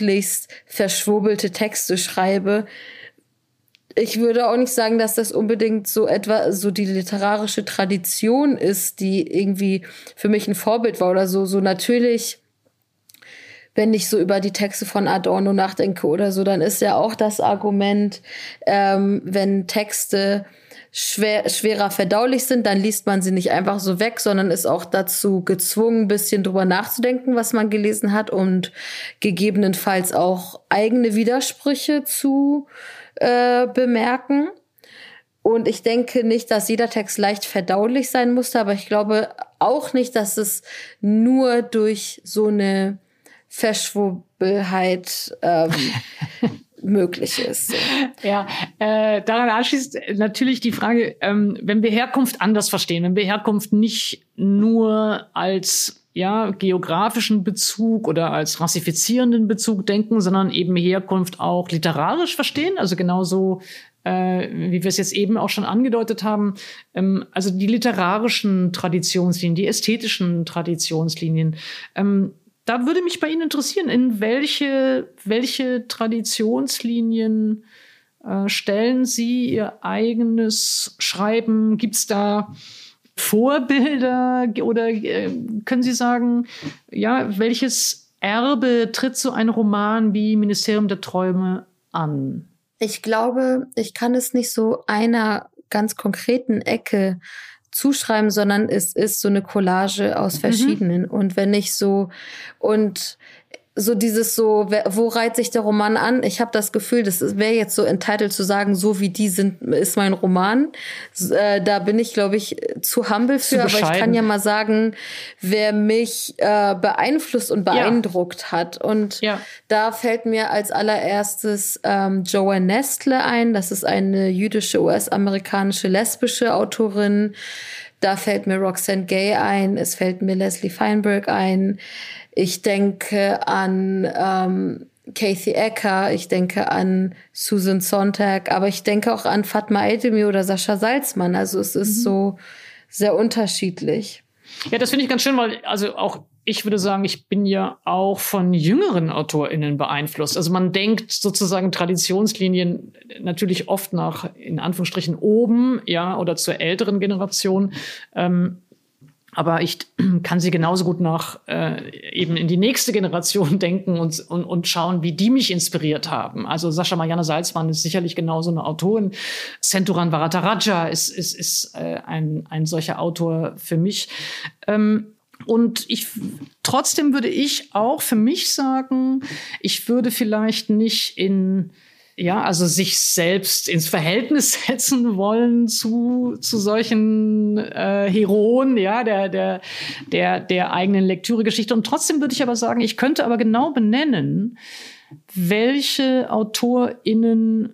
verschwurbelte Texte schreibe. Ich würde auch nicht sagen, dass das unbedingt so etwa so die literarische Tradition ist, die irgendwie für mich ein Vorbild war oder so. So natürlich, wenn ich so über die Texte von Adorno nachdenke oder so, dann ist ja auch das Argument, ähm, wenn Texte schwer, schwerer verdaulich sind, dann liest man sie nicht einfach so weg, sondern ist auch dazu gezwungen, ein bisschen drüber nachzudenken, was man gelesen hat und gegebenenfalls auch eigene Widersprüche zu äh, bemerken. Und ich denke nicht, dass jeder Text leicht verdaulich sein musste, aber ich glaube auch nicht, dass es nur durch so eine Verschwurbelheit ähm, möglich ist. So. Ja, äh, daran anschließt natürlich die Frage, ähm, wenn wir Herkunft anders verstehen, wenn wir Herkunft nicht nur als ja, geografischen Bezug oder als rassifizierenden Bezug denken, sondern eben Herkunft auch literarisch verstehen, also genauso äh, wie wir es jetzt eben auch schon angedeutet haben, ähm, also die literarischen Traditionslinien, die ästhetischen Traditionslinien. Ähm, da würde mich bei Ihnen interessieren, in welche, welche Traditionslinien äh, stellen Sie Ihr eigenes Schreiben? Gibt es da Vorbilder oder äh, können Sie sagen, ja, welches Erbe tritt so ein Roman wie Ministerium der Träume an? Ich glaube, ich kann es nicht so einer ganz konkreten Ecke zuschreiben, sondern es ist so eine Collage aus mhm. verschiedenen. Mhm. Und wenn ich so und so dieses so, wo reiht sich der Roman an? Ich habe das Gefühl, das wäre jetzt so entitled zu sagen, so wie die sind, ist mein Roman. Äh, da bin ich, glaube ich, zu humble für, zu aber ich kann ja mal sagen, wer mich äh, beeinflusst und beeindruckt ja. hat. Und ja. da fällt mir als allererstes ähm, Joanne Nestle ein. Das ist eine jüdische, US-amerikanische lesbische Autorin. Da fällt mir Roxanne Gay ein, es fällt mir Leslie Feinberg ein. Ich denke an ähm, Kathy Ecker, ich denke an Susan Sontag, aber ich denke auch an Fatma Eldemir oder Sascha Salzmann. Also es ist mhm. so sehr unterschiedlich. Ja, das finde ich ganz schön, weil also auch ich würde sagen, ich bin ja auch von jüngeren AutorInnen beeinflusst. Also man denkt sozusagen Traditionslinien natürlich oft nach, in Anführungsstrichen, oben, ja, oder zur älteren Generation. Ähm, aber ich kann sie genauso gut nach äh, eben in die nächste Generation denken und, und, und schauen, wie die mich inspiriert haben. Also Sascha Marianne Salzmann ist sicherlich genauso eine Autorin. Centuran Varataraja ist, ist, ist äh, ein, ein solcher Autor für mich. Ähm, und ich trotzdem würde ich auch für mich sagen, ich würde vielleicht nicht in ja, also sich selbst ins Verhältnis setzen wollen zu, zu solchen äh, Heroen, ja, der, der, der, der eigenen Lektüregeschichte. Und trotzdem würde ich aber sagen, ich könnte aber genau benennen, welche AutorInnen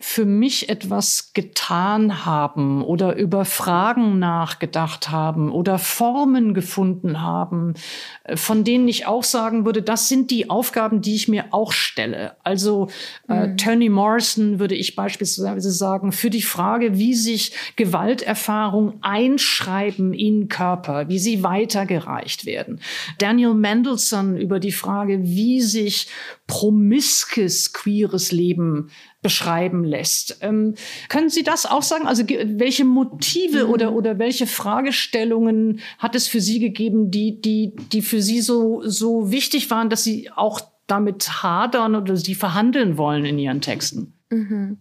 für mich etwas getan haben oder über Fragen nachgedacht haben oder Formen gefunden haben, äh, von denen ich auch sagen würde, das sind die Aufgaben, die ich mir auch stelle. Also äh, mhm. Toni Morrison würde ich beispielsweise sagen, für die Frage, wie sich Gewalterfahrung einschreiben in Körper, wie sie weitergereicht werden. Daniel Mendelssohn über die Frage, wie sich promiskes queeres Leben beschreiben lässt. Ähm, können Sie das auch sagen? Also welche Motive mhm. oder, oder welche Fragestellungen hat es für Sie gegeben, die, die, die für Sie so, so wichtig waren, dass Sie auch damit hadern oder sie verhandeln wollen in Ihren Texten? Mhm.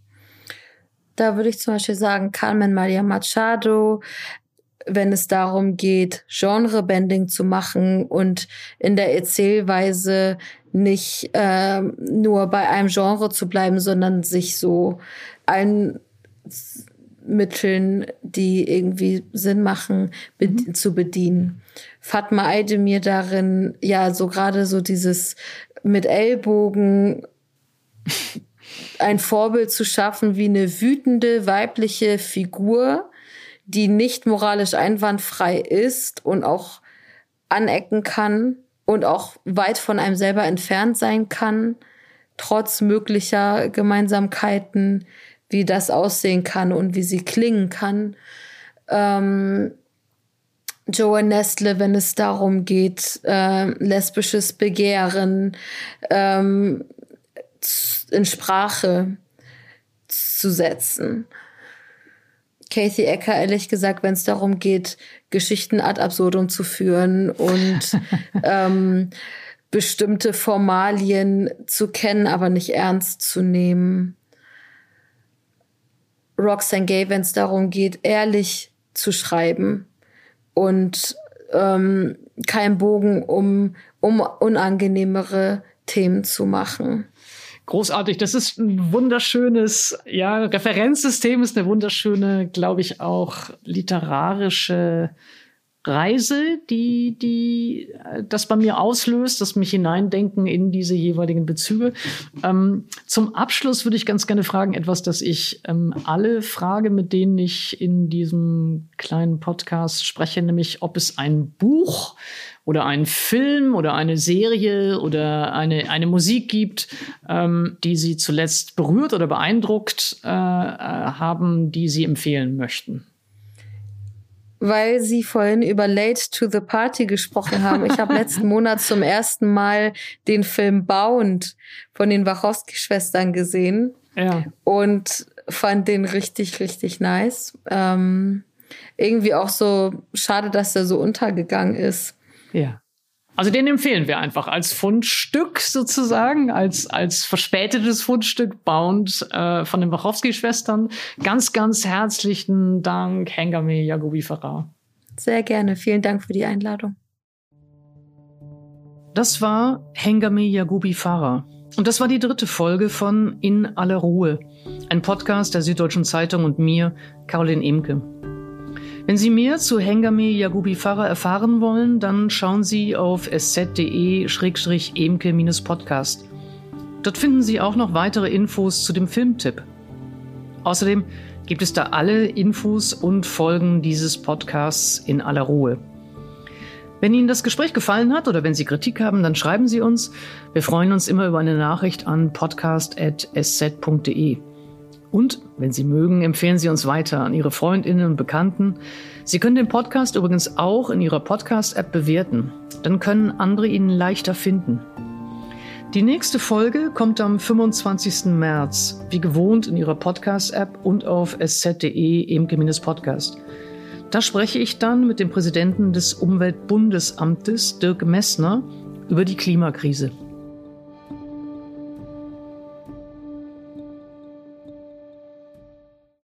Da würde ich zum Beispiel sagen, Carmen Maria Machado, wenn es darum geht, Genrebending zu machen und in der Erzählweise nicht äh, nur bei einem Genre zu bleiben, sondern sich so allen Mitteln, die irgendwie Sinn machen, be mhm. zu bedienen. Fatma Aydemir darin, ja, so gerade so dieses mit Ellbogen ein Vorbild zu schaffen wie eine wütende weibliche Figur, die nicht moralisch einwandfrei ist und auch anecken kann und auch weit von einem selber entfernt sein kann, trotz möglicher Gemeinsamkeiten, wie das aussehen kann und wie sie klingen kann. Ähm, Joan Nestle, wenn es darum geht, äh, lesbisches Begehren ähm, in Sprache zu setzen. Kathy Ecker, ehrlich gesagt, wenn es darum geht, Geschichten ad absurdum zu führen und ähm, bestimmte Formalien zu kennen, aber nicht ernst zu nehmen. Roxanne Gay, wenn es darum geht, ehrlich zu schreiben und ähm, keinen Bogen um, um unangenehmere Themen zu machen. Großartig. Das ist ein wunderschönes, ja, Referenzsystem ist eine wunderschöne, glaube ich, auch literarische Reise, die, die äh, das bei mir auslöst, das mich hineindenken in diese jeweiligen Bezüge. Ähm, zum Abschluss würde ich ganz gerne fragen, etwas, das ich ähm, alle frage, mit denen ich in diesem kleinen Podcast spreche, nämlich ob es ein Buch oder einen Film oder eine Serie oder eine, eine Musik gibt, ähm, die Sie zuletzt berührt oder beeindruckt äh, äh haben, die Sie empfehlen möchten weil Sie vorhin über Late to the Party gesprochen haben. Ich habe letzten Monat zum ersten Mal den Film Bound von den Wachowski-Schwestern gesehen ja. und fand den richtig, richtig nice. Ähm, irgendwie auch so schade, dass er so untergegangen ist. Ja. Also den empfehlen wir einfach als Fundstück sozusagen, als, als verspätetes Fundstück Bound äh, von den Wachowski-Schwestern. Ganz, ganz herzlichen Dank, Hengame Yagobi Farah. Sehr gerne. Vielen Dank für die Einladung. Das war Hengame Yagubi Farah. Und das war die dritte Folge von In aller Ruhe, ein Podcast der Süddeutschen Zeitung und mir, Caroline Emke. Wenn Sie mehr zu Hengame Yagubi Farah erfahren wollen, dann schauen Sie auf sz.de-emke-podcast. Dort finden Sie auch noch weitere Infos zu dem Filmtipp. Außerdem gibt es da alle Infos und Folgen dieses Podcasts in aller Ruhe. Wenn Ihnen das Gespräch gefallen hat oder wenn Sie Kritik haben, dann schreiben Sie uns. Wir freuen uns immer über eine Nachricht an podcast.sz.de. Und, wenn Sie mögen, empfehlen Sie uns weiter an Ihre Freundinnen und Bekannten. Sie können den Podcast übrigens auch in Ihrer Podcast-App bewerten. Dann können andere ihn leichter finden. Die nächste Folge kommt am 25. März, wie gewohnt in Ihrer Podcast-App und auf sz.de emke-podcast. Da spreche ich dann mit dem Präsidenten des Umweltbundesamtes, Dirk Messner, über die Klimakrise.